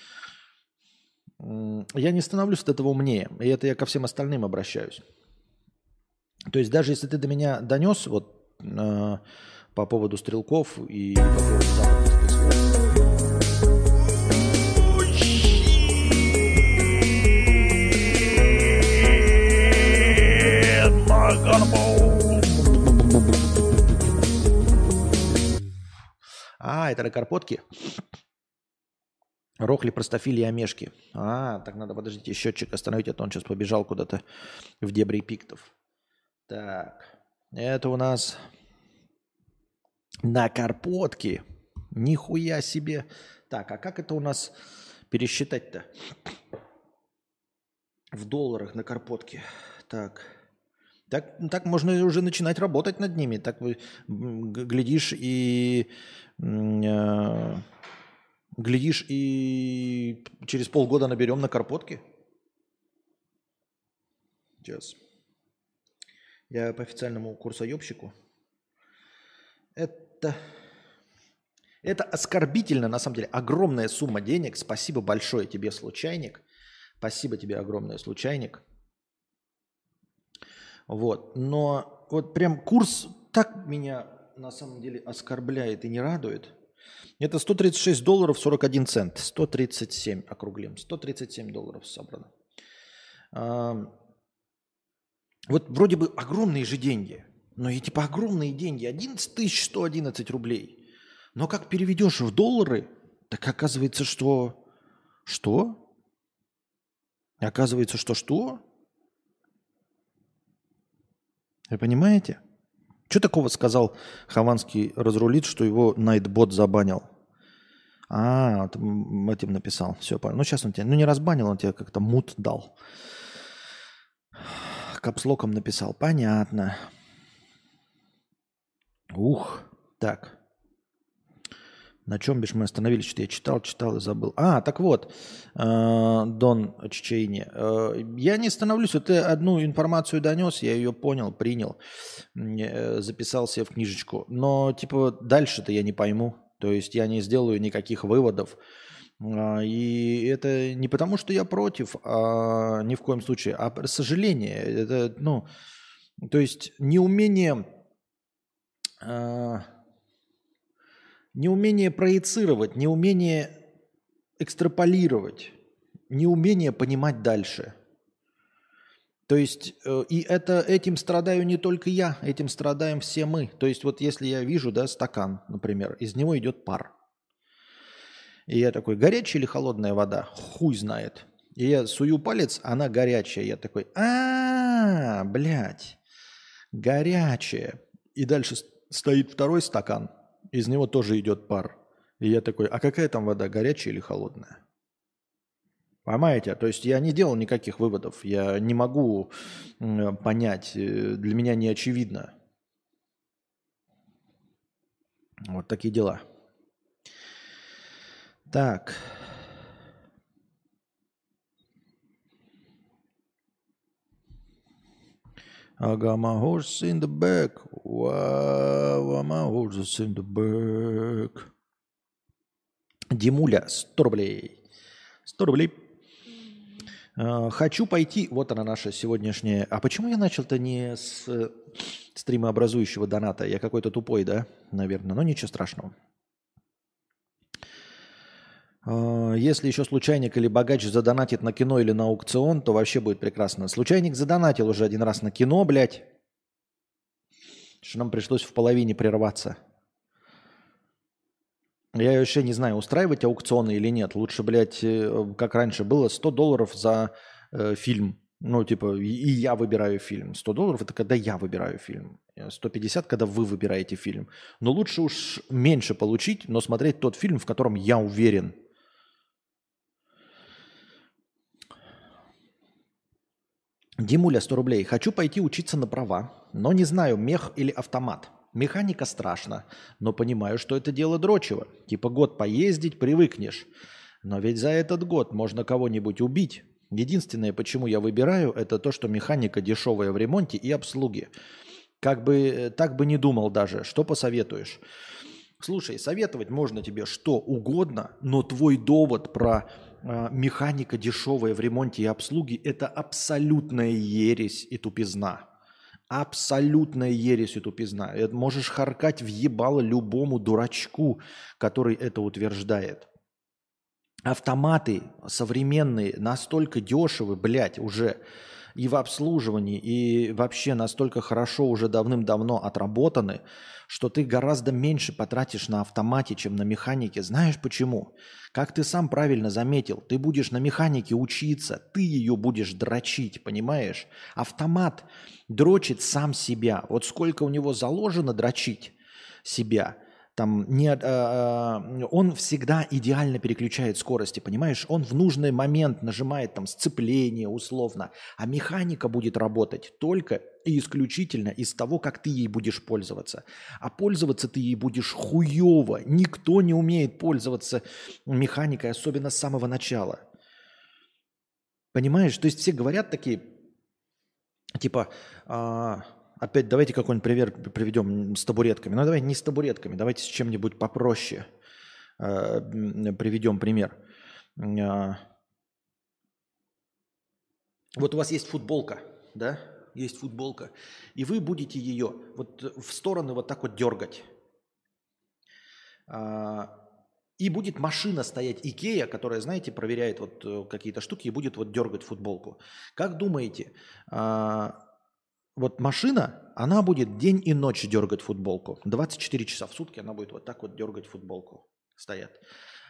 я не становлюсь от этого умнее, и это я ко всем остальным обращаюсь. То есть даже если ты до меня донес вот по поводу стрелков и по поводу А, это на карпотки? Рохли, простофили и омешки. А, так надо, подождите, счетчик остановить, а то он сейчас побежал куда-то в дебри пиктов. Так, это у нас на карпотки. Нихуя себе. Так, а как это у нас пересчитать-то? В долларах на карпотке. Так. Так, так можно уже начинать работать над ними. Так вы глядишь и э, глядишь и через полгода наберем на карпотке. Сейчас. Я по официальному курсоебщику. Это, это оскорбительно, на самом деле. Огромная сумма денег. Спасибо большое тебе, случайник. Спасибо тебе огромное, случайник. Вот. Но вот прям курс так меня на самом деле оскорбляет и не радует. Это 136 долларов 41 цент. 137 округлим. 137 долларов собрано. Вот вроде бы огромные же деньги. Но и типа огромные деньги. 11 111 рублей. Но как переведешь в доллары, так оказывается, что... Что? Оказывается, что что? Вы понимаете? Что такого сказал Хованский разрулит, что его Найтбот забанил? А, этим написал. Все, понял. Ну, сейчас он тебя, ну, не разбанил, он тебе как-то мут дал. Капслоком написал. Понятно. Ух, так. На чем бишь мы остановились? Что я читал, читал и забыл. А, так вот, э, Дон Чечейни. Э, я не становлюсь. Вот ты одну информацию донес, я ее понял, принял, э, записал себе в книжечку. Но, типа, дальше-то я не пойму. То есть я не сделаю никаких выводов. Э, и это не потому, что я против, а ни в коем случае, а сожаление. Это, ну, то есть неумение... Э, Неумение проецировать, неумение экстраполировать, неумение понимать дальше. То есть, э, и это, этим страдаю не только я, этим страдаем все мы. То есть, вот если я вижу, да, стакан, например, из него идет пар. И я такой, горячая или холодная вода? Хуй знает. И я сую палец, она горячая. Я такой, а, блядь, горячая. И дальше стоит второй стакан – из него тоже идет пар. И я такой, а какая там вода, горячая или холодная? Понимаете? То есть я не делал никаких выводов. Я не могу понять. Э, для меня не очевидно. Вот такие дела. Так. I got my horse in the back. Wow, my horse in the back. Димуля, 100 рублей. 100 рублей. Uh, хочу пойти. Вот она наша сегодняшняя. А почему я начал-то не с э, стрима образующего доната? Я какой-то тупой, да? Наверное. Но ничего страшного. А, если еще случайник или богач задонатит на кино или на аукцион, то вообще будет прекрасно. Случайник задонатил уже один раз на кино, блядь. Что нам пришлось в половине прерваться. Я вообще не знаю, устраивать аукционы или нет. Лучше, блядь, э, как раньше было, 100 долларов за э, фильм. Ну, типа, и я выбираю фильм. 100 долларов – это когда я выбираю фильм. 150 – когда вы выбираете фильм. Но лучше уж меньше получить, но смотреть тот фильм, в котором я уверен – Димуля, 100 рублей. Хочу пойти учиться на права, но не знаю, мех или автомат. Механика страшно, но понимаю, что это дело дрочево. Типа год поездить, привыкнешь. Но ведь за этот год можно кого-нибудь убить. Единственное, почему я выбираю, это то, что механика дешевая в ремонте и обслуге. Как бы, э, так бы не думал даже. Что посоветуешь? Слушай, советовать можно тебе что угодно, но твой довод про механика дешевая в ремонте и обслуге – это абсолютная ересь и тупизна. Абсолютная ересь и тупизна. Это можешь харкать в ебало любому дурачку, который это утверждает. Автоматы современные настолько дешевы, блядь, уже и в обслуживании, и вообще настолько хорошо уже давным-давно отработаны, что ты гораздо меньше потратишь на автомате, чем на механике. Знаешь почему? Как ты сам правильно заметил, ты будешь на механике учиться, ты ее будешь дрочить, понимаешь? Автомат дрочит сам себя. Вот сколько у него заложено дрочить себя, Там не, э, он всегда идеально переключает скорости, понимаешь? Он в нужный момент нажимает там сцепление условно, а механика будет работать только и исключительно из того, как ты ей будешь пользоваться. А пользоваться ты ей будешь хуево. Никто не умеет пользоваться механикой, особенно с самого начала. Понимаешь? То есть все говорят такие, типа, а, Опять давайте какой-нибудь пример приведем с табуретками. Ну, давайте не с табуретками, давайте с чем-нибудь попроще э, приведем пример. Э, вот у вас есть футболка, да? Есть футболка. И вы будете ее вот в стороны вот так вот дергать. Э, и будет машина стоять Икея, которая, знаете, проверяет вот э, какие-то штуки и будет вот дергать футболку. Как думаете, э, вот машина, она будет день и ночь дергать футболку. 24 часа в сутки она будет вот так вот дергать футболку. Стоят.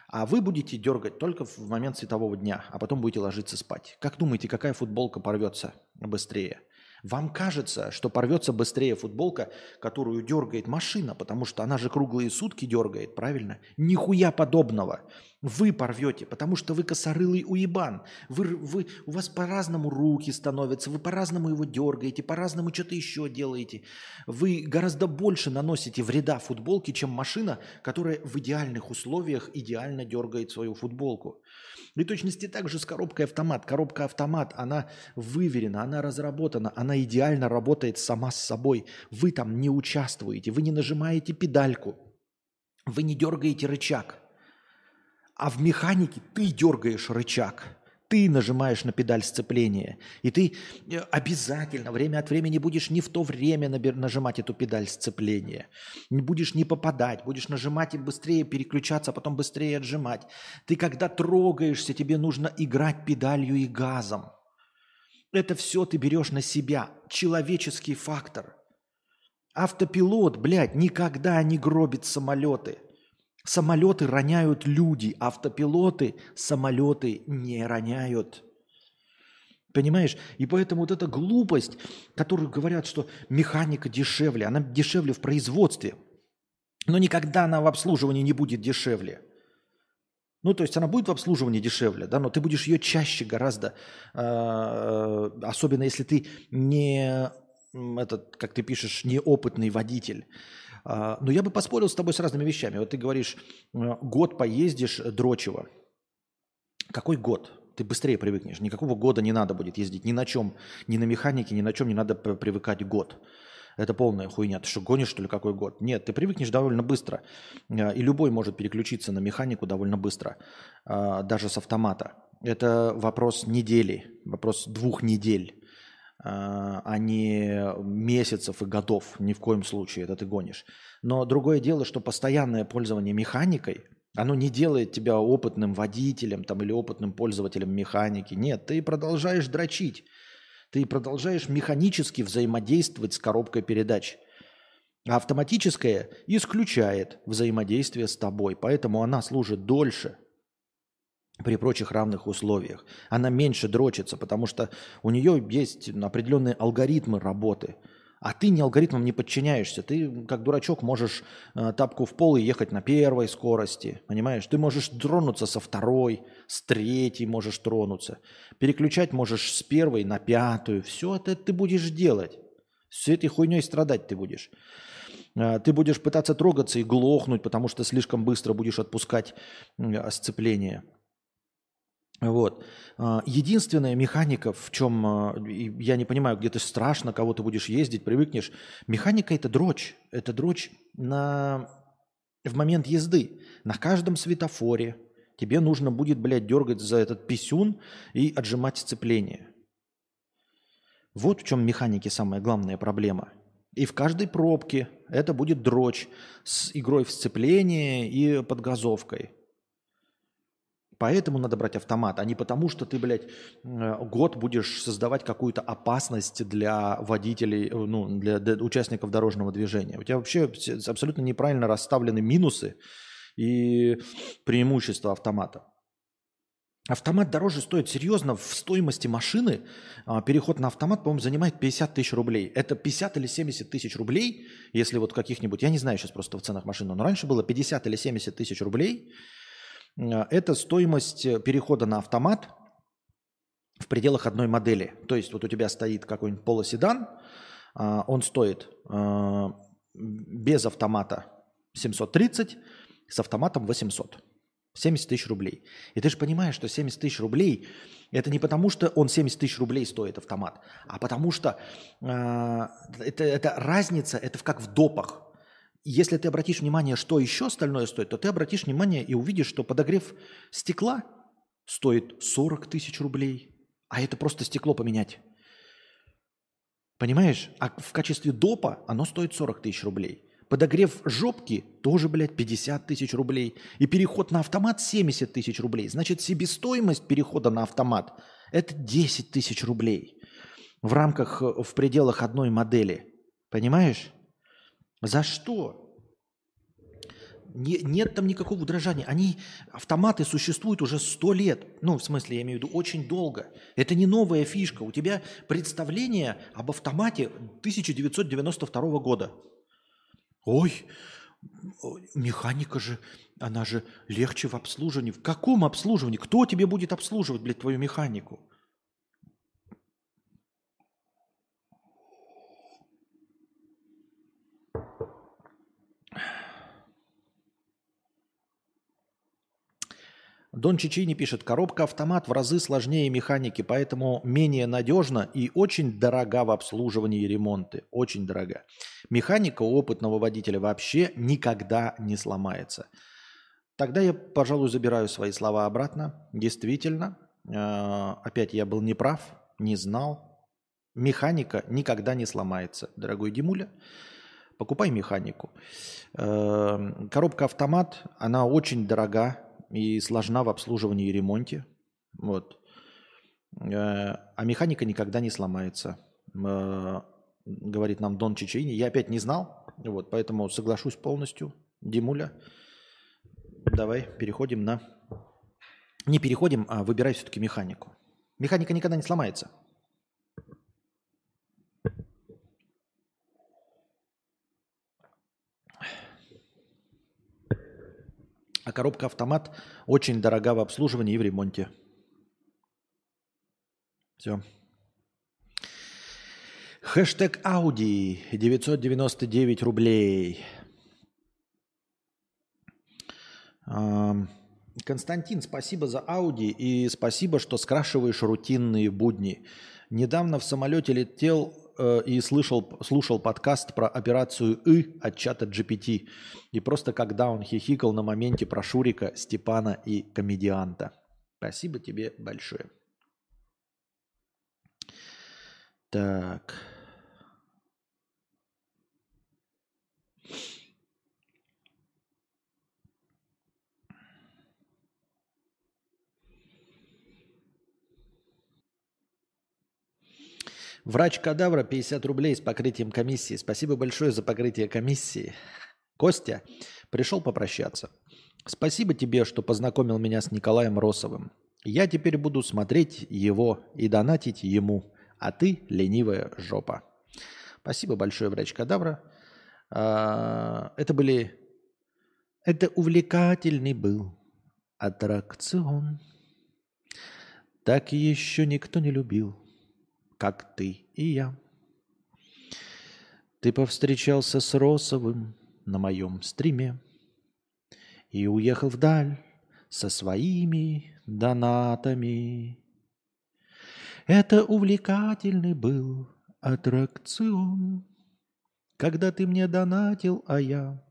А вы будете дергать только в момент светового дня, а потом будете ложиться спать. Как думаете, какая футболка порвется быстрее? Вам кажется, что порвется быстрее футболка, которую дергает машина, потому что она же круглые сутки дергает, правильно? Нихуя подобного. Вы порвете, потому что вы косорылый уебан. Вы, вы, у вас по-разному руки становятся, вы по-разному его дергаете, по-разному что-то еще делаете. Вы гораздо больше наносите вреда футболке, чем машина, которая в идеальных условиях идеально дергает свою футболку. И точности так же с коробкой автомат. Коробка автомат, она выверена, она разработана, она идеально работает сама с собой. Вы там не участвуете, вы не нажимаете педальку, вы не дергаете рычаг. А в механике ты дергаешь рычаг ты нажимаешь на педаль сцепления, и ты э, обязательно время от времени будешь не в то время нажимать эту педаль сцепления, не будешь не попадать, будешь нажимать и быстрее переключаться, а потом быстрее отжимать. Ты когда трогаешься, тебе нужно играть педалью и газом. Это все ты берешь на себя, человеческий фактор. Автопилот, блядь, никогда не гробит самолеты – Самолеты роняют люди, автопилоты самолеты не роняют. Понимаешь? И поэтому вот эта глупость, которую говорят, что механика дешевле, она дешевле в производстве, но никогда она в обслуживании не будет дешевле. Ну, то есть она будет в обслуживании дешевле, да, но ты будешь ее чаще гораздо, э, особенно если ты не, этот, как ты пишешь, неопытный водитель. А, но я бы поспорил с тобой с разными вещами. Вот ты говоришь, э, год поездишь дрочево. Какой год? Ты быстрее привыкнешь. Никакого года не надо будет ездить ни на чем, ни на механике, ни на чем не надо привыкать год. Это полная хуйня. Ты что, гонишь, что ли, какой год? Нет, ты привыкнешь довольно быстро. Э, и любой может переключиться на механику довольно быстро, э, даже с автомата. Это вопрос недели, вопрос двух недель. А, а не месяцев и годов. Ни в коем случае это ты гонишь. Но другое дело, что постоянное пользование механикой, оно не делает тебя опытным водителем там, или опытным пользователем механики. Нет, ты продолжаешь дрочить. Ты продолжаешь механически взаимодействовать с коробкой передач. А автоматическая исключает взаимодействие с тобой. Поэтому она служит дольше – при прочих равных условиях. Она меньше дрочится, потому что у нее есть определенные алгоритмы работы. А ты не алгоритмам не подчиняешься. Ты, как дурачок, можешь э, тапку в пол и ехать на первой скорости. Понимаешь? Ты можешь тронуться со второй, с третьей можешь тронуться. Переключать можешь с первой на пятую. Все это ты будешь делать. С этой хуйней страдать ты будешь. Э, ты будешь пытаться трогаться и глохнуть, потому что слишком быстро будешь отпускать сцепление. Вот. А, единственная механика, в чем а, я не понимаю, где ты страшно, кого ты будешь ездить, привыкнешь. Механика это дрочь. Это дрочь на... в момент езды. На каждом светофоре тебе нужно будет, блядь, дергать за этот писюн и отжимать сцепление. Вот в чем механики самая главная проблема. И в каждой пробке это будет дрочь с игрой в сцепление и подгазовкой. Поэтому надо брать автомат, а не потому, что ты, блядь, э, год будешь создавать какую-то опасность для водителей, э, ну, для, для участников дорожного движения. У тебя вообще абсолютно неправильно расставлены минусы и преимущества автомата. Автомат дороже стоит серьезно в стоимости машины. а, Переход на автомат, по-моему, занимает 50 тысяч рублей. Это 50 или 70 тысяч рублей, если вот каких-нибудь, я не знаю сейчас просто в ценах машины, но раньше было 50 или 70 тысяч рублей. А, Это стоимость э, перехода на автомат в пределах одной модели. То есть вот у тебя стоит какой-нибудь полоседан, а, он стоит а, без автомата 730, с автоматом 800. 70 тысяч рублей. И ты же понимаешь, что 70 тысяч рублей это не потому, что он 70 тысяч рублей стоит автомат, а потому что э, это, это разница, это как в допах. Если ты обратишь внимание, что еще остальное стоит, то ты обратишь внимание и увидишь, что подогрев стекла стоит 40 тысяч рублей, а это просто стекло поменять. Понимаешь? А в качестве допа оно стоит 40 тысяч рублей. Подогрев жопки тоже, блядь, 50 тысяч рублей. И переход на автомат 70 тысяч рублей. Значит, себестоимость перехода на автомат – это 10 тысяч рублей в рамках, э, в пределах одной модели. Понимаешь? За что? Не- нет там никакого удорожания. Они, автоматы существуют уже сто лет. Ну, в смысле, я имею в виду, очень долго. Это не новая фишка. У тебя представление об автомате 1992 года. Ой, механика же, она же легче в обслуживании. В каком обслуживании? Кто тебе будет обслуживать, блядь, твою механику? Дон Чичини пишет, коробка автомат в разы сложнее механики, поэтому менее надежна и очень дорога в обслуживании и ремонте. Очень дорога. Механика у опытного водителя вообще никогда не сломается. Тогда я, пожалуй, забираю свои слова обратно. Действительно, э, опять я был неправ, не знал. Механика никогда не сломается, дорогой Димуля. Покупай механику. Э, Коробка автомат, она очень дорога и сложна в обслуживании и ремонте. Вот. Э, А механика никогда не сломается. Э, Говорит нам Дон Чичини. Я опять не знал, вот, поэтому соглашусь полностью. Димуля, давай переходим на... Не переходим, а выбирай все-таки механику. Механика никогда не сломается. А коробка автомат очень дорога в обслуживании и в ремонте. Все. Хэштег Audi 999 рублей. Константин, спасибо за Audi и спасибо, что скрашиваешь рутинные будни. Недавно в самолете летел э, и слышал, слушал подкаст про операцию «И» от чата GPT. И просто когда он хихикал на моменте про Шурика, Степана и комедианта. Спасибо тебе большое. Так. Врач Кадавра 50 рублей с покрытием комиссии. Спасибо большое за покрытие комиссии. Костя пришел попрощаться. Спасибо тебе, что познакомил меня с Николаем Росовым. Я теперь буду смотреть его и донатить ему, а ты ленивая жопа. Спасибо большое, врач Кадавра. А, Это были... Это увлекательный был аттракцион. Так еще никто не любил, как ты и я. Ты повстречался с Росовым на моем стриме и уехал вдаль со своими донатами. Это увлекательный был аттракцион, когда ты мне донатил, а я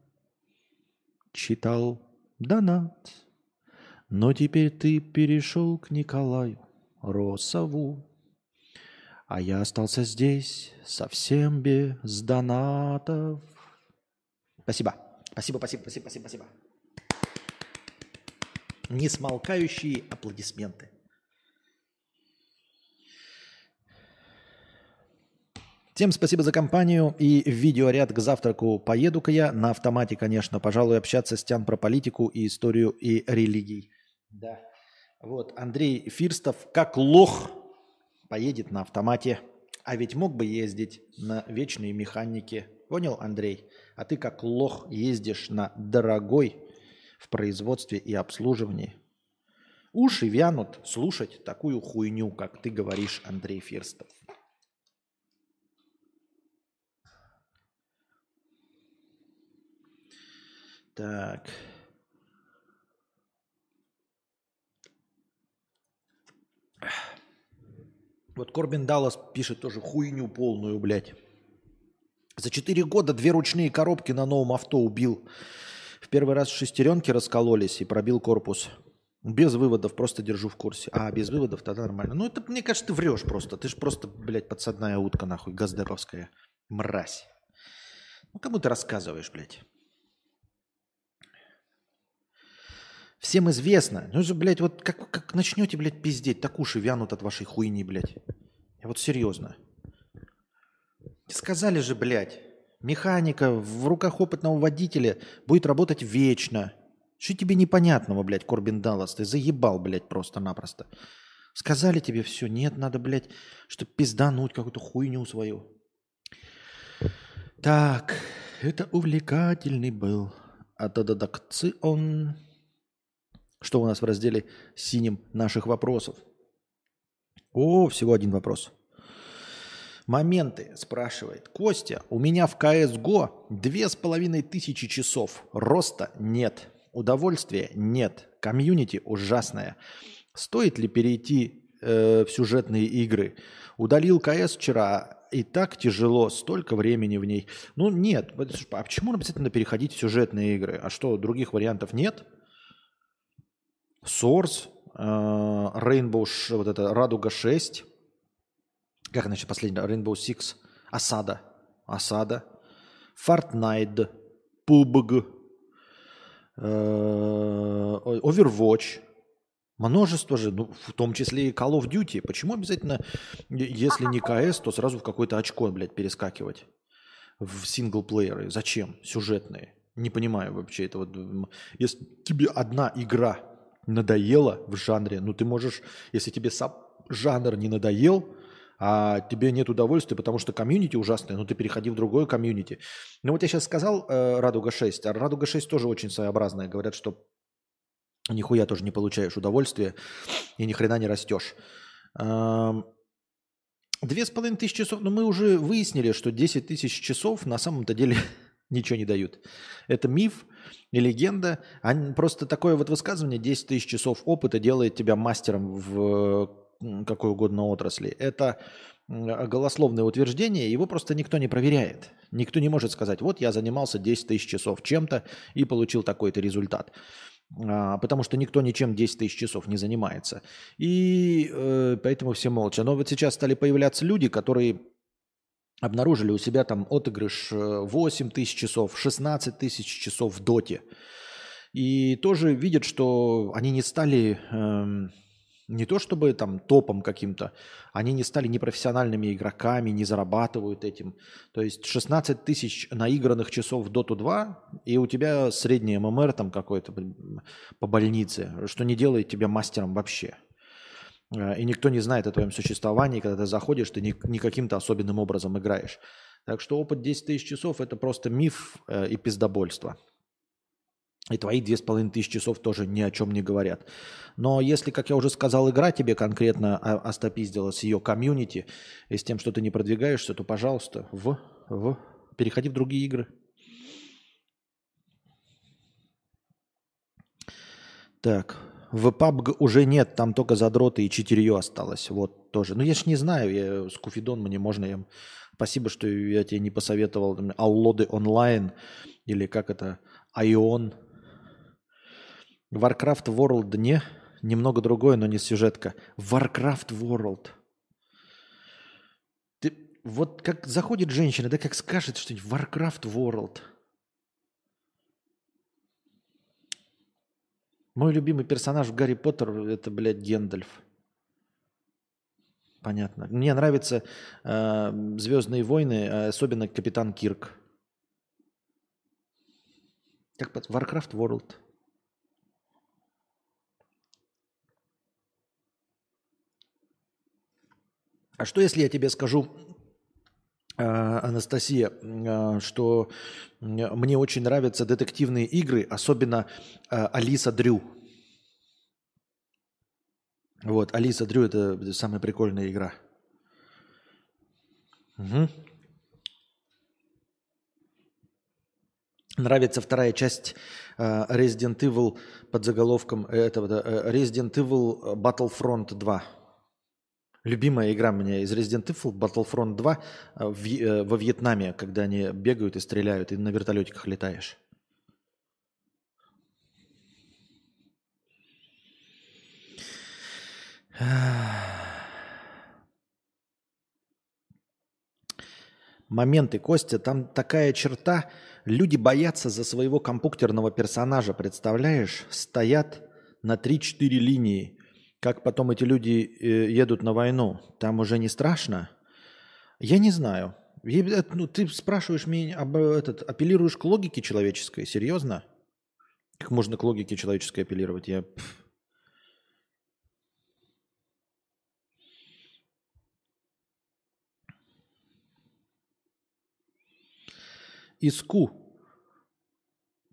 читал донат. Но теперь ты перешел к Николаю Росову, а я остался здесь совсем без донатов. Спасибо. Спасибо, спасибо, спасибо, спасибо, спасибо. Несмолкающие аплодисменты. Всем спасибо за компанию и видеоряд к завтраку поеду-ка я на автомате, конечно. Пожалуй, общаться с Тян про политику и историю и религий. Да. Вот, Андрей Фирстов, как лох, поедет на автомате. А ведь мог бы ездить на вечной механике. Понял, Андрей? А ты как лох ездишь на дорогой в производстве и обслуживании. Уши вянут слушать такую хуйню, как ты говоришь, Андрей Фирстов. Так. Вот Корбин Даллас пишет тоже хуйню полную, блядь. За 4 года две ручные коробки на новом авто убил. В первый раз шестеренки раскололись и пробил корпус. Без выводов, просто держу в курсе. А, без выводов, тогда нормально. Ну, это, мне кажется, ты врешь просто. Ты же просто, блядь, подсадная утка, нахуй, газдеповская. Мразь. Ну, кому ты рассказываешь, блядь? Всем известно. Ну блядь, вот как, как начнете, блядь, пиздеть, так уши вянут от вашей хуйни, блядь. Я вот серьезно. Сказали же, блядь, механика в руках опытного водителя будет работать вечно. Что тебе непонятного, блядь, Корбин Даллас? Ты заебал, блядь, просто-напросто. Сказали тебе все, нет, надо, блядь, чтобы пиздануть какую-то хуйню свою. Так, это увлекательный был атададакцион. Что у нас в разделе синим наших вопросов? О, всего один вопрос. Моменты, спрашивает. Костя, у меня в CSGO две с половиной тысячи часов. Роста нет. Удовольствия нет. Комьюнити ужасное. Стоит ли перейти э, в сюжетные игры? Удалил КС вчера, и так тяжело, столько времени в ней. Ну нет, а почему обязательно переходить в сюжетные игры? А что, других вариантов нет? Source, э, Rainbow, вот это Радуга 6, как значит последний, Rainbow Six, Осада, Осада, Fortnite, PUBG, э, Overwatch, множество же, ну, в том числе и Call of Duty. Почему обязательно, если не КС, то сразу в какое-то очко, блядь, перескакивать в синглплееры? Зачем? Сюжетные. Не понимаю вообще это вот. Если тебе одна игра надоело в жанре, ну ты можешь, если тебе сам жанр не надоел, а тебе нет удовольствия, потому что комьюнити ужасное, ну ты переходи в другое комьюнити. Ну вот я сейчас сказал э, Радуга 6, а Радуга 6 тоже очень своеобразная. Говорят, что нихуя тоже не получаешь удовольствия и ни хрена не растешь. Две с половиной тысячи часов, но ну, мы уже выяснили, что 10 тысяч часов на самом-то деле ничего не дают. Это миф и легенда. Они, просто такое вот высказывание 10 тысяч часов опыта делает тебя мастером в какой угодно отрасли. Это голословное утверждение, его просто никто не проверяет. Никто не может сказать, вот я занимался 10 тысяч часов чем-то и получил такой-то результат. А, потому что никто ничем 10 тысяч часов не занимается. И э, поэтому все молча. Но вот сейчас стали появляться люди, которые обнаружили у себя там отыгрыш 8 э, тысяч часов, 16 тысяч часов в доте. И тоже видят, что они не стали эм, не то чтобы там топом каким-то, они не стали непрофессиональными игроками, не зарабатывают этим. То есть 16 тысяч наигранных часов в Dota 2, и у тебя средний ММР там какой-то по больнице, что не делает тебя мастером вообще. Э, и никто не знает о твоем существовании, когда ты заходишь, ты не, не каким-то особенным образом играешь. Так что опыт 10 тысяч часов – это просто миф э, и пиздобольство. И твои 2500 часов тоже ни о чем не говорят. Но если, как я уже сказал, игра тебе конкретно остопиздила с ее комьюнити и с тем, что ты не продвигаешься, то, пожалуйста, в, в, переходи в другие игры. Так, в PUBG уже нет, там только задроты и читерье осталось. Вот тоже. Ну, я ж не знаю, я с Куфидон мне можно. Я... Спасибо, что я тебе не посоветовал Аллоды онлайн или как это, Айон Warcraft World не, немного другое, но не сюжетка. Warcraft World. Ты, вот как заходит женщина, да как скажет что-нибудь Warcraft World. Мой любимый персонаж в Гарри Поттер это, блядь, Гендальф. Понятно. Мне нравятся э, Звездные войны, а особенно Капитан Кирк. Как под Warcraft World. А что если я тебе скажу Анастасия, э, что мне очень нравятся детективные игры, особенно э, Алиса Дрю. Вот, Алиса Дрю это самая прикольная игра. Угу. Нравится вторая часть Resident Evil под заголовком этого Resident Evil Battlefront 2. Любимая игра у меня из Resident Evil Battlefront 2 э, в, э, во Вьетнаме, когда они бегают и стреляют, и на вертолетиках летаешь. Моменты, Костя, там такая черта. Люди боятся за своего компьютерного персонажа, представляешь? Стоят на 3-4 линии как потом эти люди э, едут на войну, там уже не страшно? Я не знаю. Ну, ты спрашиваешь меня, об, этот, апеллируешь к логике человеческой? Серьезно? Как можно к логике человеческой апеллировать? Я... Иску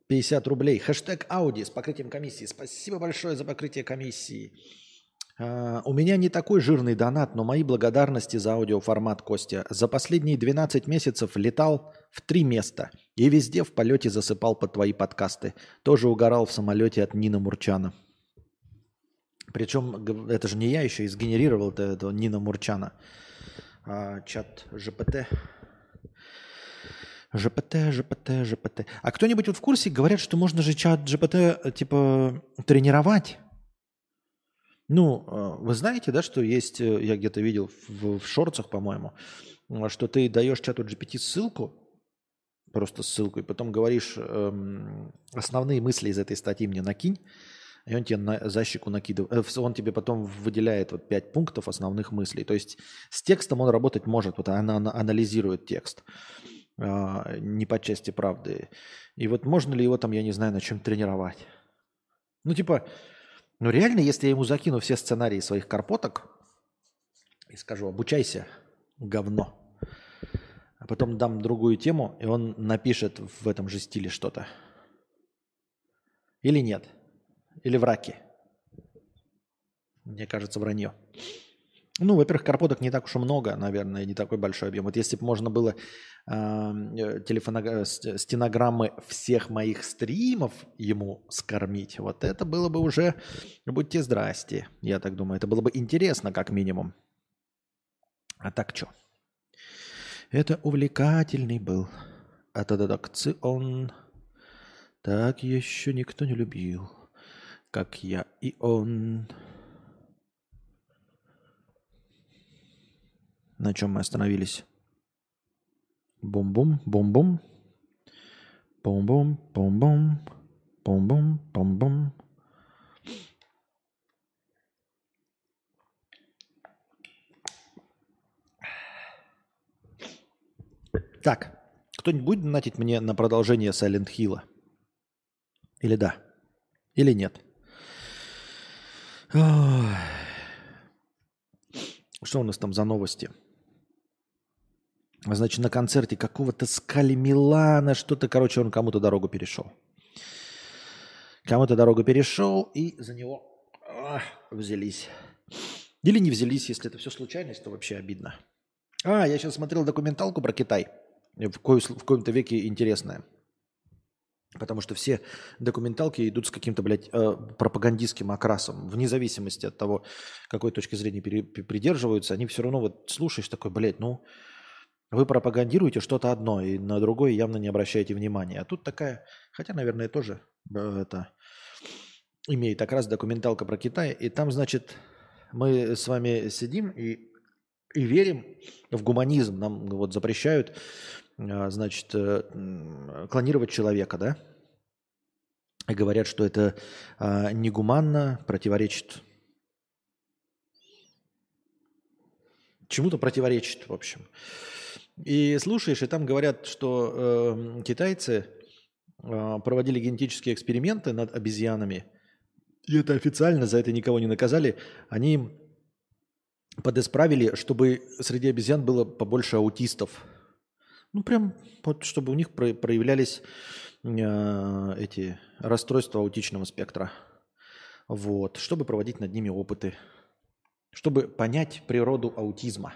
50 рублей. Хэштег Ауди с покрытием комиссии. Спасибо большое за покрытие комиссии. А, у меня не такой жирный донат, но мои благодарности за аудиоформат, Костя. За последние 12 месяцев летал в три места и везде в полете засыпал под твои подкасты. Тоже угорал в самолете от Нина Мурчана. Причем это же не я еще и сгенерировал это, этого Нина Мурчана. А, чат ЖПТ. ЖПТ, ЖПТ, ЖПТ. А кто-нибудь вот в курсе говорят, что можно же чат ЖПТ э, типа тренировать? Ну, э, вы знаете, да, что есть, э, я где-то видел в, в шорцах, по-моему, э, что ты даешь чату GPT ссылку, просто ссылку, и потом говоришь эм, основные мысли из этой статьи мне накинь, и он тебе на защику накидывает, он тебе потом выделяет вот пять пунктов основных мыслей. То есть с текстом он работать может, вот она, она анализирует текст, э, не по части правды. И вот можно ли его там, я не знаю, на чем тренировать? Ну, типа, ну реально, если я ему закину все сценарии своих карпоток и скажу, обучайся, говно, а потом дам другую тему, и он напишет в этом же стиле что-то. Или нет? Или враки? Мне кажется, вранье. Ну, во-первых, карпоток не так уж и много, наверное, не такой большой объем. Вот если бы можно было э, телефона, стенограммы всех моих стримов ему скормить, вот это было бы уже, будьте здрасте, я так думаю. Это было бы интересно, как минимум. А так что? Это увлекательный был аттракцион. Так еще никто не любил, как я и он. На чем мы остановились? Бум-бум, бум-бум. Бум-бум, бум-бум. Бум-бум, бум-бум. Так, кто-нибудь будет донатить мне на продолжение Silent Hill? Или да? Или нет? Что у нас там за новости? Значит, на концерте какого-то Скали Милана, что-то, короче, он кому-то дорогу перешел. Кому-то дорогу перешел, и за него ах, взялись. Или не взялись, если это все случайность, то вообще обидно. А, я сейчас смотрел документалку про Китай. В, кое, в коем-то веке интересная. Потому что все документалки идут с каким-то, блядь, э, пропагандистским окрасом. Вне зависимости от того, какой точки зрения пере, придерживаются, они все равно вот слушаешь такой, блядь, ну, вы пропагандируете что-то одно, и на другое явно не обращаете внимания. А тут такая, хотя, наверное, тоже э, это имеет как раз документалка про Китай. И там, значит, мы с вами сидим и, и верим в гуманизм. Нам вот запрещают, э, значит, э, клонировать человека, да? И говорят, что это негуманно, противоречит чему-то противоречит, в общем. И слушаешь, и там говорят, что э, китайцы э, проводили генетические эксперименты над обезьянами, и это официально, за это никого не наказали. Они подисправили, чтобы среди обезьян было побольше аутистов. Ну, прям вот, чтобы у них проявлялись э, эти расстройства аутичного спектра. Вот, чтобы проводить над ними опыты. Чтобы понять природу аутизма.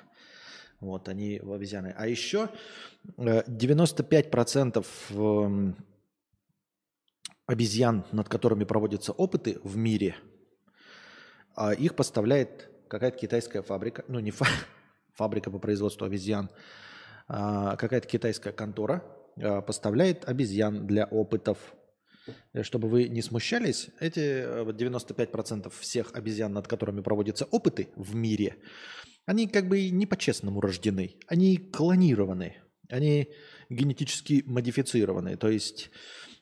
Вот, они обезьяны. А еще 95% э, обезьян, над которыми проводятся опыты в мире, а их поставляет какая-то китайская фабрика, ну не фа, фабрика по производству обезьян, а какая-то китайская контора а, поставляет обезьян для опытов. Э, чтобы вы не смущались, эти 95% э, всех обезьян, над которыми проводятся опыты в мире, они как бы не по-честному рождены, они клонированы, они генетически модифицированы. То есть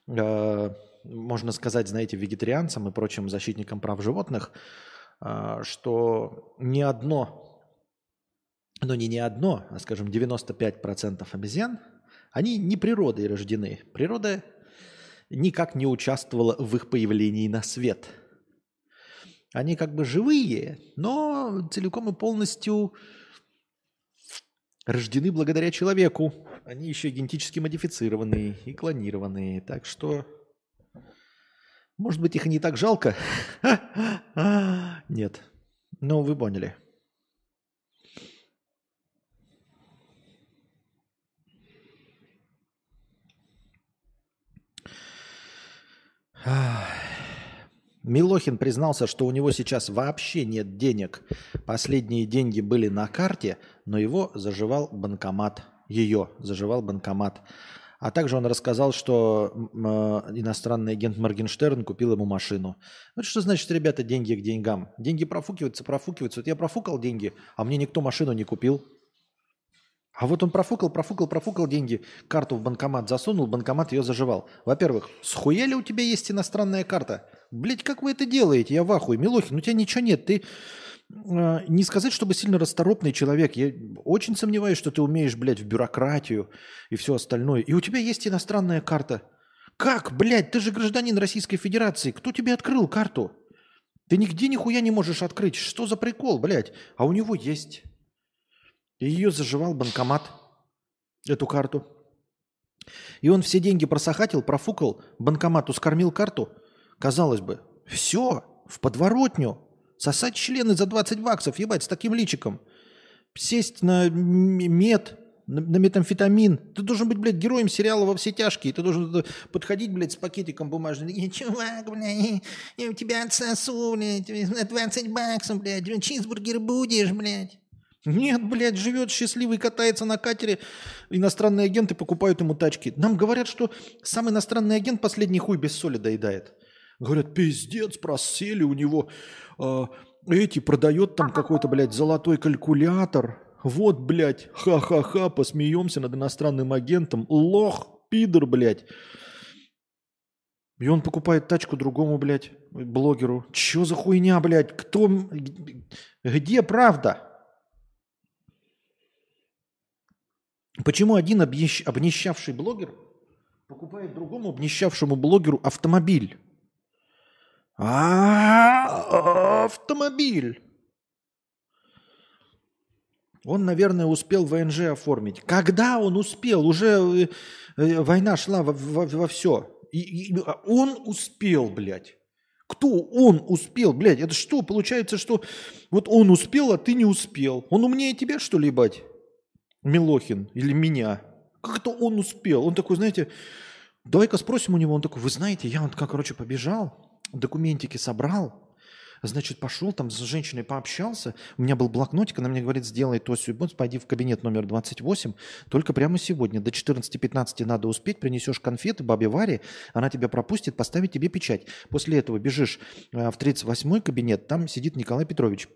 э, можно сказать, знаете, вегетарианцам и прочим защитникам прав животных, а, что ни одно, но не не одно, а, скажем, 95% обезьян, они не природой рождены. Природа никак не участвовала в их появлении на свет. Они как бы живые, но целиком и полностью рождены благодаря человеку. Они еще генетически модифицированные и клонированные. Так что может быть, их не так жалко? Нет. Ну, вы поняли. Милохин признался, что у него сейчас вообще нет денег. Последние деньги были на карте, но его заживал банкомат. Ее заживал банкомат. А также он рассказал, что э, иностранный агент Моргенштерн купил ему машину. Вот что значит, ребята, деньги к деньгам. Деньги профукиваются, профукиваются. Вот я профукал деньги, а мне никто машину не купил. А вот он профукал, профукал, профукал деньги, карту в банкомат засунул, банкомат ее заживал. Во-первых, схуяли у тебя есть иностранная карта? Блять, как вы это делаете? Я в ахуе. Милохин, у тебя ничего нет. Ты а, не сказать, чтобы сильно расторопный человек. Я очень сомневаюсь, что ты умеешь, блядь, в бюрократию и все остальное. И у тебя есть иностранная карта. Как, блядь, ты же гражданин Российской Федерации. Кто тебе открыл карту? Ты нигде нихуя не можешь открыть. Что за прикол, блядь? А у него есть. И ее заживал банкомат, эту карту. И он все деньги просохатил, профукал, банкомату скормил карту. Казалось бы, все, в подворотню. Сосать члены за 20 баксов, ебать, с таким личиком. Сесть на мед, на, метамфетамин. Ты должен быть, блядь, героем сериала «Во все тяжкие». Ты должен подходить, блядь, с пакетиком бумажным. И, Чувак, блядь, я у тебя отсосу, блядь, на 20 баксов, блядь, чизбургер будешь, блядь. Нет, блядь, живет счастливый, катается на катере. Иностранные агенты покупают ему тачки. Нам говорят, что сам иностранный агент последний хуй без соли доедает. Говорят, пиздец, просели у него э, эти, продает там какой-то, блядь, золотой калькулятор. Вот, блядь, ха-ха-ха, посмеемся над иностранным агентом. Лох, пидор, блядь. И он покупает тачку другому, блядь, блогеру. Чё за хуйня, блядь? Кто... Где правда? Почему один обнищавший блогер покупает другому обнищавшему блогеру автомобиль? А, автомобиль. Он, наверное, успел ВНЖ оформить. Когда он успел? Уже э, э, война шла во, во, во все. А он успел, блядь. Кто он успел, блядь? Это что, получается, что вот он успел, а ты не успел? Он умнее тебя, что ли, бать? Милохин или меня? Как это он успел? Он такой, знаете, давай-ка спросим у него. Он такой, вы знаете, я вот, как, короче, побежал документики собрал, Значит, пошел там с женщиной пообщался. У меня был блокнотик, она мне говорит, сделай то, все, пойди в кабинет номер 28. Только прямо сегодня до 14-15 надо успеть, принесешь конфеты бабе Варе, она тебя пропустит, поставит тебе печать. После этого бежишь э, в 38-й кабинет, там сидит Николай Петрович.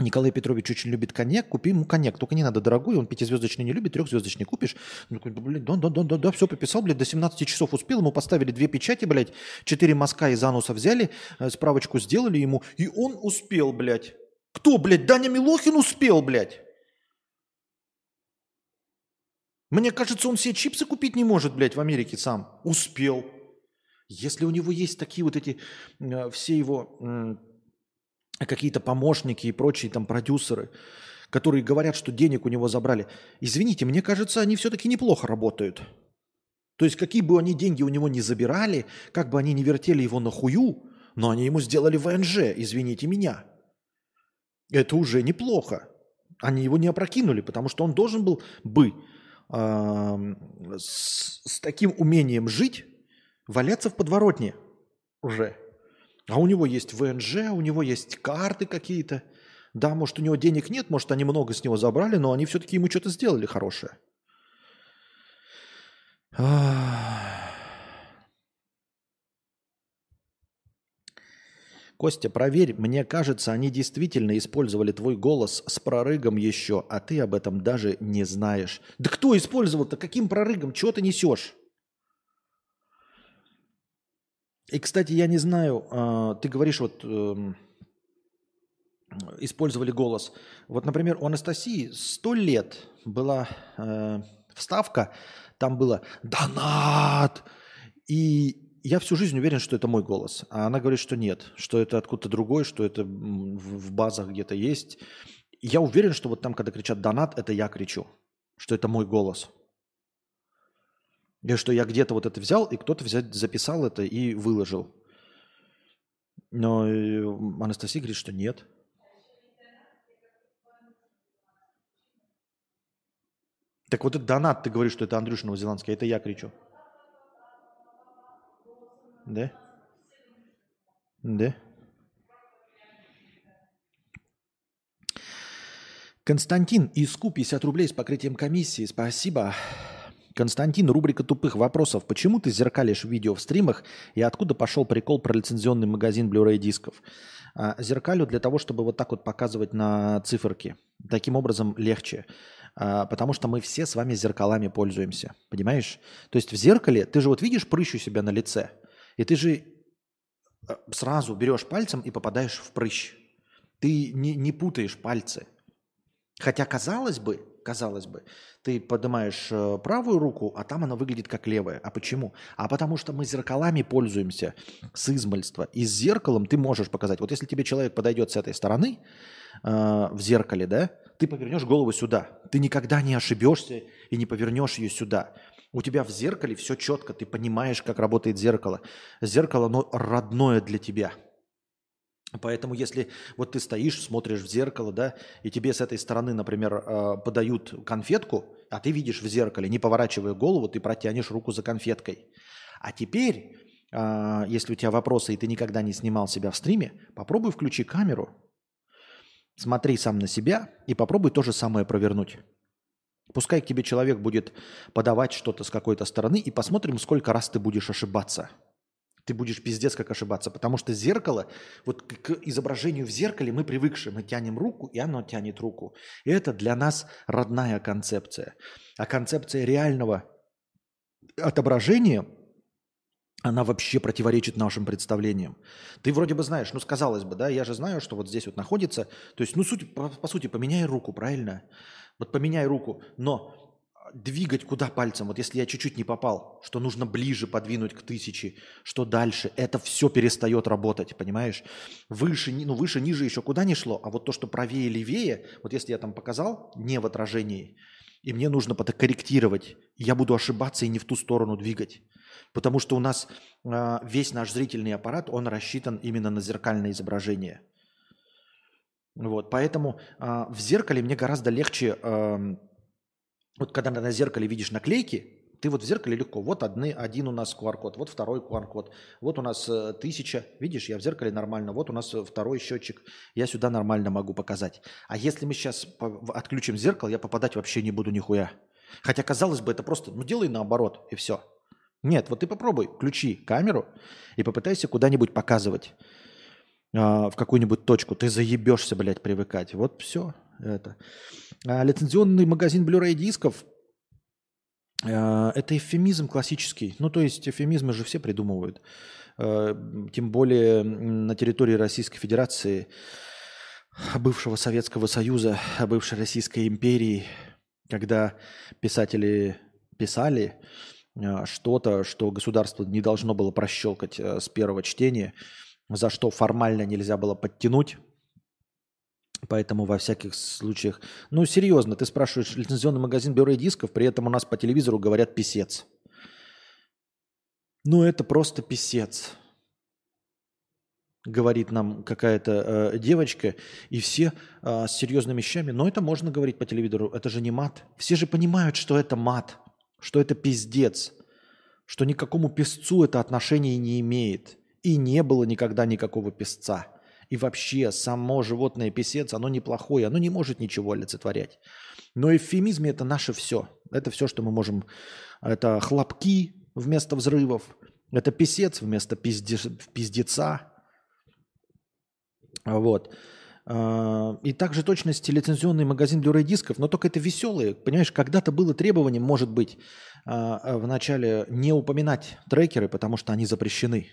Николай Петрович очень любит коньяк, купи ему коньяк. Только не надо дорогой, он пятизвездочный не любит, трехзвездочный купишь. Такой, блядь, да, да, да, да, да, все пописал, блядь, до 17 часов успел, ему поставили две печати, блядь, четыре мазка из ануса взяли, э, справочку сделали ему, и он успел, блядь. Кто, блядь, Даня Милохин успел, блядь? Мне кажется, он все чипсы купить не может, блядь, в Америке сам. Успел. Если у него есть такие вот эти, э, все его какие-то помощники и прочие там продюсеры, которые говорят, что денег у него забрали. Извините, мне кажется, они все-таки неплохо работают. То есть какие бы они деньги у него не забирали, как бы они не вертели его на хую, но они ему сделали ВНЖ, извините меня. Это уже неплохо. Они его не опрокинули, потому что он должен был бы э, с, с таким умением жить, валяться в подворотне уже. А у него есть ВНЖ, у него есть карты какие-то. Да, может, у него денег нет, может, они много с него забрали, но они все-таки ему что-то сделали хорошее. Костя, проверь, мне кажется, они действительно использовали твой голос с прорыгом еще, а ты об этом даже не знаешь. Да кто использовал-то? Каким прорыгом? Чего ты несешь? И, кстати, я не знаю, э, ты говоришь, вот э, использовали голос. Вот, например, у Анастасии сто лет была э, вставка, там было «Донат!» И я всю жизнь уверен, что это мой голос. А она говорит, что нет, что это откуда-то другой, что это в базах где-то есть. Я уверен, что вот там, когда кричат «донат», это я кричу, что это мой голос. И что я где-то вот это взял, и кто-то записал это и выложил. Но э, Анастасия говорит, что нет. Так вот этот донат, ты говоришь, что это Андрюша Новозеландский, а это я кричу. Да? Да? Константин Иску 50 рублей с покрытием комиссии. Спасибо. Константин, рубрика тупых вопросов. Почему ты зеркалишь видео в стримах и откуда пошел прикол про лицензионный магазин Blu-ray дисков? А, зеркалю для того, чтобы вот так вот показывать на циферке. Таким образом легче. А, потому что мы все с вами зеркалами пользуемся. Понимаешь? То есть в зеркале, ты же вот видишь прыщ у себя на лице – и ты же э, сразу берешь пальцем и попадаешь в прыщ. Ты не, не путаешь пальцы. Хотя, казалось бы, казалось бы, ты поднимаешь э, правую руку, а там она выглядит как левая. А почему? А потому что мы зеркалами пользуемся с измальства. И с зеркалом ты можешь показать. Вот если тебе человек подойдет с этой стороны э, в зеркале, да, ты повернешь голову сюда. Ты никогда не ошибешься и не повернешь ее сюда. У тебя в зеркале все четко, ты понимаешь, как работает зеркало. Зеркало, оно родное для тебя. Поэтому если вот ты стоишь, смотришь в зеркало, да, и тебе с этой стороны, например, э, подают конфетку, а ты видишь в зеркале, не поворачивая голову, ты протянешь руку за конфеткой. А теперь, э, если у тебя вопросы, и ты никогда не снимал себя в стриме, попробуй включи камеру, смотри сам на себя и попробуй то же самое провернуть. Пускай к тебе человек будет подавать что-то с какой-то стороны, и посмотрим, сколько раз ты будешь ошибаться. Ты будешь пиздец как ошибаться, потому что зеркало, вот к изображению в зеркале мы привыкшие, мы тянем руку, и оно тянет руку. И это для нас родная концепция. А концепция реального отображения, она вообще противоречит нашим представлениям. Ты вроде бы знаешь, ну, сказалось бы, да, я же знаю, что вот здесь вот находится, то есть, ну, суть, по, по сути, поменяй руку, правильно? Вот поменяй руку, но двигать куда пальцем, вот если я чуть-чуть не попал, что нужно ближе подвинуть к тысяче, что дальше, это все перестает работать, понимаешь? Выше, ну выше, ниже еще куда не шло, а вот то, что правее, левее, вот если я там показал не в отражении, и мне нужно потом корректировать, я буду ошибаться и не в ту сторону двигать. Потому что у нас э, весь наш зрительный аппарат, он рассчитан именно на зеркальное изображение – вот, поэтому э, в зеркале мне гораздо легче, э, вот когда на зеркале видишь наклейки, ты вот в зеркале легко. Вот одни, один у нас QR-код, вот второй QR-код, вот у нас э, тысяча. Видишь, я в зеркале нормально, вот у нас э, второй счетчик, я сюда нормально могу показать. А если мы сейчас отключим зеркало, я попадать вообще не буду нихуя. Хотя, казалось бы, это просто, ну делай наоборот, и все. Нет, вот ты попробуй, включи камеру и попытайся куда-нибудь показывать. А, в какую-нибудь точку, ты заебешься, блядь, привыкать. Вот все это. А лицензионный магазин Blu-ray дисков а, это эвфемизм классический. Ну, то есть эвфемизмы же все придумывают. А, тем более на территории Российской Федерации, бывшего Советского Союза, бывшей Российской империи, когда писатели писали что-то, что государство не должно было прощелкать с первого чтения – за что формально нельзя было подтянуть Поэтому во всяких случаях... Ну, серьезно, ты спрашиваешь лицензионный магазин бюро дисков, при этом у нас по телевизору говорят писец. Ну, это просто писец. Говорит нам какая-то э, девочка, и все э, с серьезными вещами. Но это можно говорить по телевизору, это же не мат. Все же понимают, что это мат, что это пиздец, что никакому песцу это отношение не имеет. И не было никогда никакого песца. И вообще само животное писец, оно неплохое, оно не может ничего олицетворять. Но эвфемизм это наше все. Это все, что мы можем. Это хлопки вместо взрывов. Это писец вместо пизде... пиздеца. Вот. А, и также точности лицензионный магазин Blu-ray дисков, но только это веселые. Понимаешь, когда-то было требование, может быть, а, в начале не упоминать трекеры, потому что они запрещены.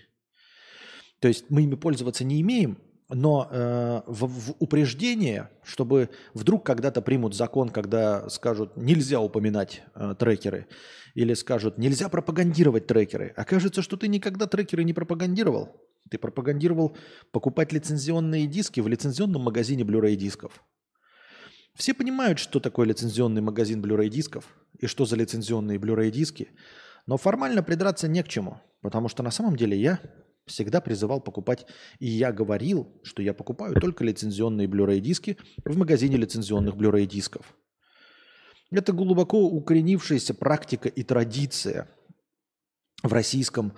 То есть мы ими пользоваться не имеем, но э, в, в упреждение, чтобы вдруг когда-то примут закон, когда скажут нельзя упоминать э, трекеры, или скажут нельзя пропагандировать трекеры. Окажется, что ты никогда трекеры не пропагандировал. Ты пропагандировал покупать лицензионные диски в лицензионном магазине Blu-ray дисков. Все понимают, что такое лицензионный магазин Blu-ray дисков и что за лицензионные Blu-ray диски, но формально придраться не к чему, потому что на самом деле я всегда призывал покупать, и я говорил, что я покупаю только лицензионные Blu-ray диски в магазине лицензионных Blu-ray дисков. Это глубоко укоренившаяся практика и традиция в российском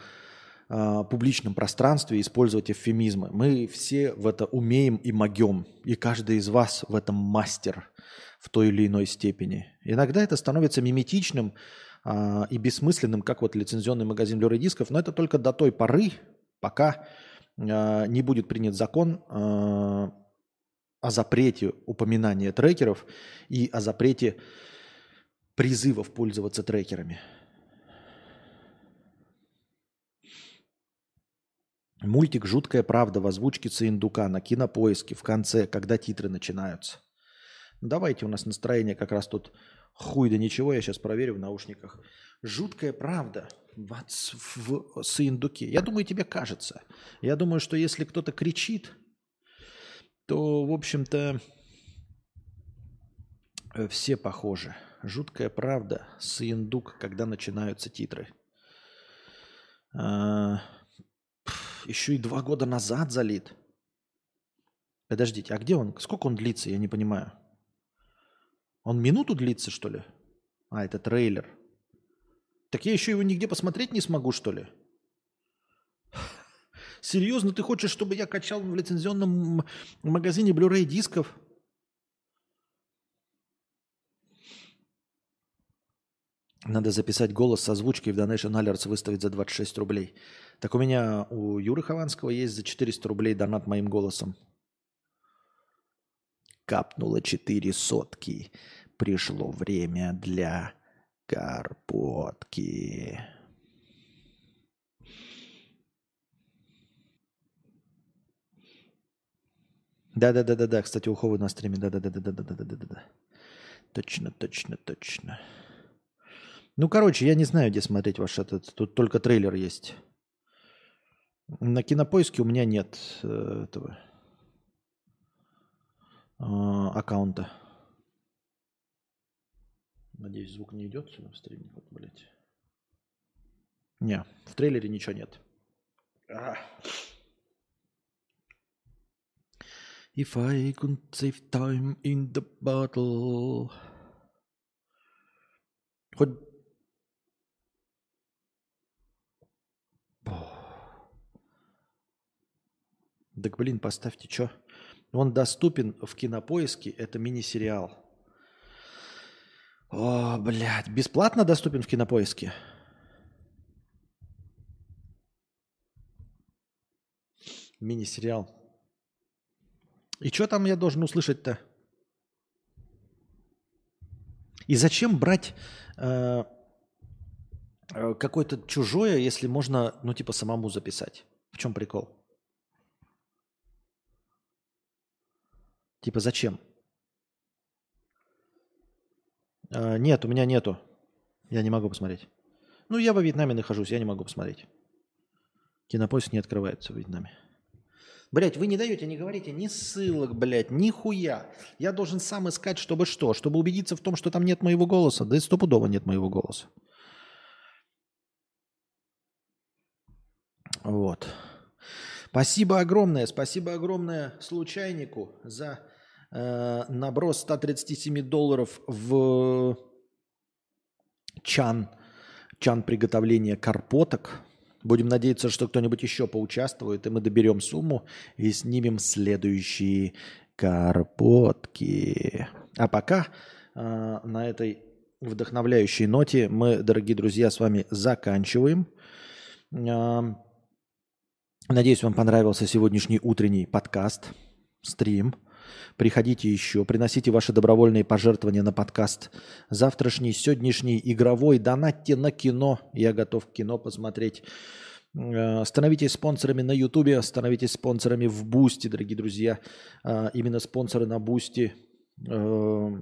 э, публичном пространстве использовать эвфемизмы. Мы все в это умеем и могем, и каждый из вас в этом мастер в той или иной степени. Иногда это становится миметичным э, и бессмысленным, как вот лицензионный магазин Blu-ray дисков, но это только до той поры, пока э, не будет принят закон э, о запрете упоминания трекеров и о запрете призывов пользоваться трекерами. Мультик «Жуткая правда» в озвучке Цейндука на кинопоиске в конце, когда титры начинаются. Давайте, у нас настроение как раз тут хуй да ничего, я сейчас проверю в наушниках. «Жуткая правда» в, в Сындуке. Я думаю, тебе кажется. Я думаю, что если кто-то кричит, то, в общем-то, э, все похожи. Жуткая правда. Сындук, когда начинаются титры. А, еще и два года назад залит. Подождите, а где он? Сколько он длится? Я не понимаю. Он минуту длится, что ли? А, это трейлер. Так я еще его нигде посмотреть не смогу, что ли? Серьезно, ты хочешь, чтобы я качал в лицензионном магазине Blu-ray дисков? Надо записать голос с озвучкой в Donation Alerts выставить за 26 рублей. Так у меня у Юры Хованского есть за 400 рублей донат моим голосом. Капнуло 4 сотки. Пришло время для Карпотки. Да-да-да-да-да. Кстати, у Ховы на стриме. Да-да-да-да-да-да-да-да-да. Точно, точно, точно. Ну, короче, я не знаю, где смотреть ваш этот. Тут только трейлер есть. На кинопоиске у меня нет э, этого аккаунта. Надеюсь, звук не идет сюда в стриме. Вот, блядь. Не, в трейлере ничего нет. А. If I could save time in the bottle. Хоть... Так, блин, поставьте, что? Он доступен в кинопоиске, это мини-сериал. О, блядь, бесплатно доступен в кинопоиске? Мини-сериал. И что там я должен услышать-то? И зачем брать э, э, какое-то чужое, если можно, ну, типа, самому записать? В чем прикол? Типа, зачем? А, нет, у меня нету. Я не могу посмотреть. Ну, я во Вьетнаме нахожусь, я не могу посмотреть. Кинопоиск не открывается в Вьетнаме. Блять, вы не даете, не говорите ни ссылок, блядь, ни хуя. Я должен сам искать, чтобы что? Чтобы убедиться в том, что там нет моего голоса. Да и стопудово нет моего голоса. Вот. Спасибо огромное, спасибо огромное случайнику за э, наброс 137 долларов в чан, чан приготовления карпоток. Будем надеяться, что кто-нибудь еще поучаствует, и мы доберем сумму и снимем следующие карпотки. А пока э, на этой вдохновляющей ноте мы, дорогие друзья, с вами заканчиваем. Э, надеюсь, вам понравился сегодняшний утренний подкаст, стрим. Приходите еще, приносите ваши добровольные пожертвования на подкаст завтрашний, сегодняшний, игровой. Донатьте на кино. Я готов кино посмотреть. Э, становитесь спонсорами на Ютубе, становитесь спонсорами в Бусти, дорогие друзья. Э, именно спонсоры на Бусти э,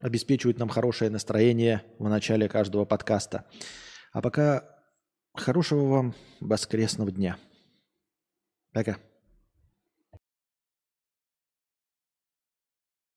обеспечивают нам хорошее настроение в начале каждого подкаста. А пока хорошего вам воскресного дня. Пока.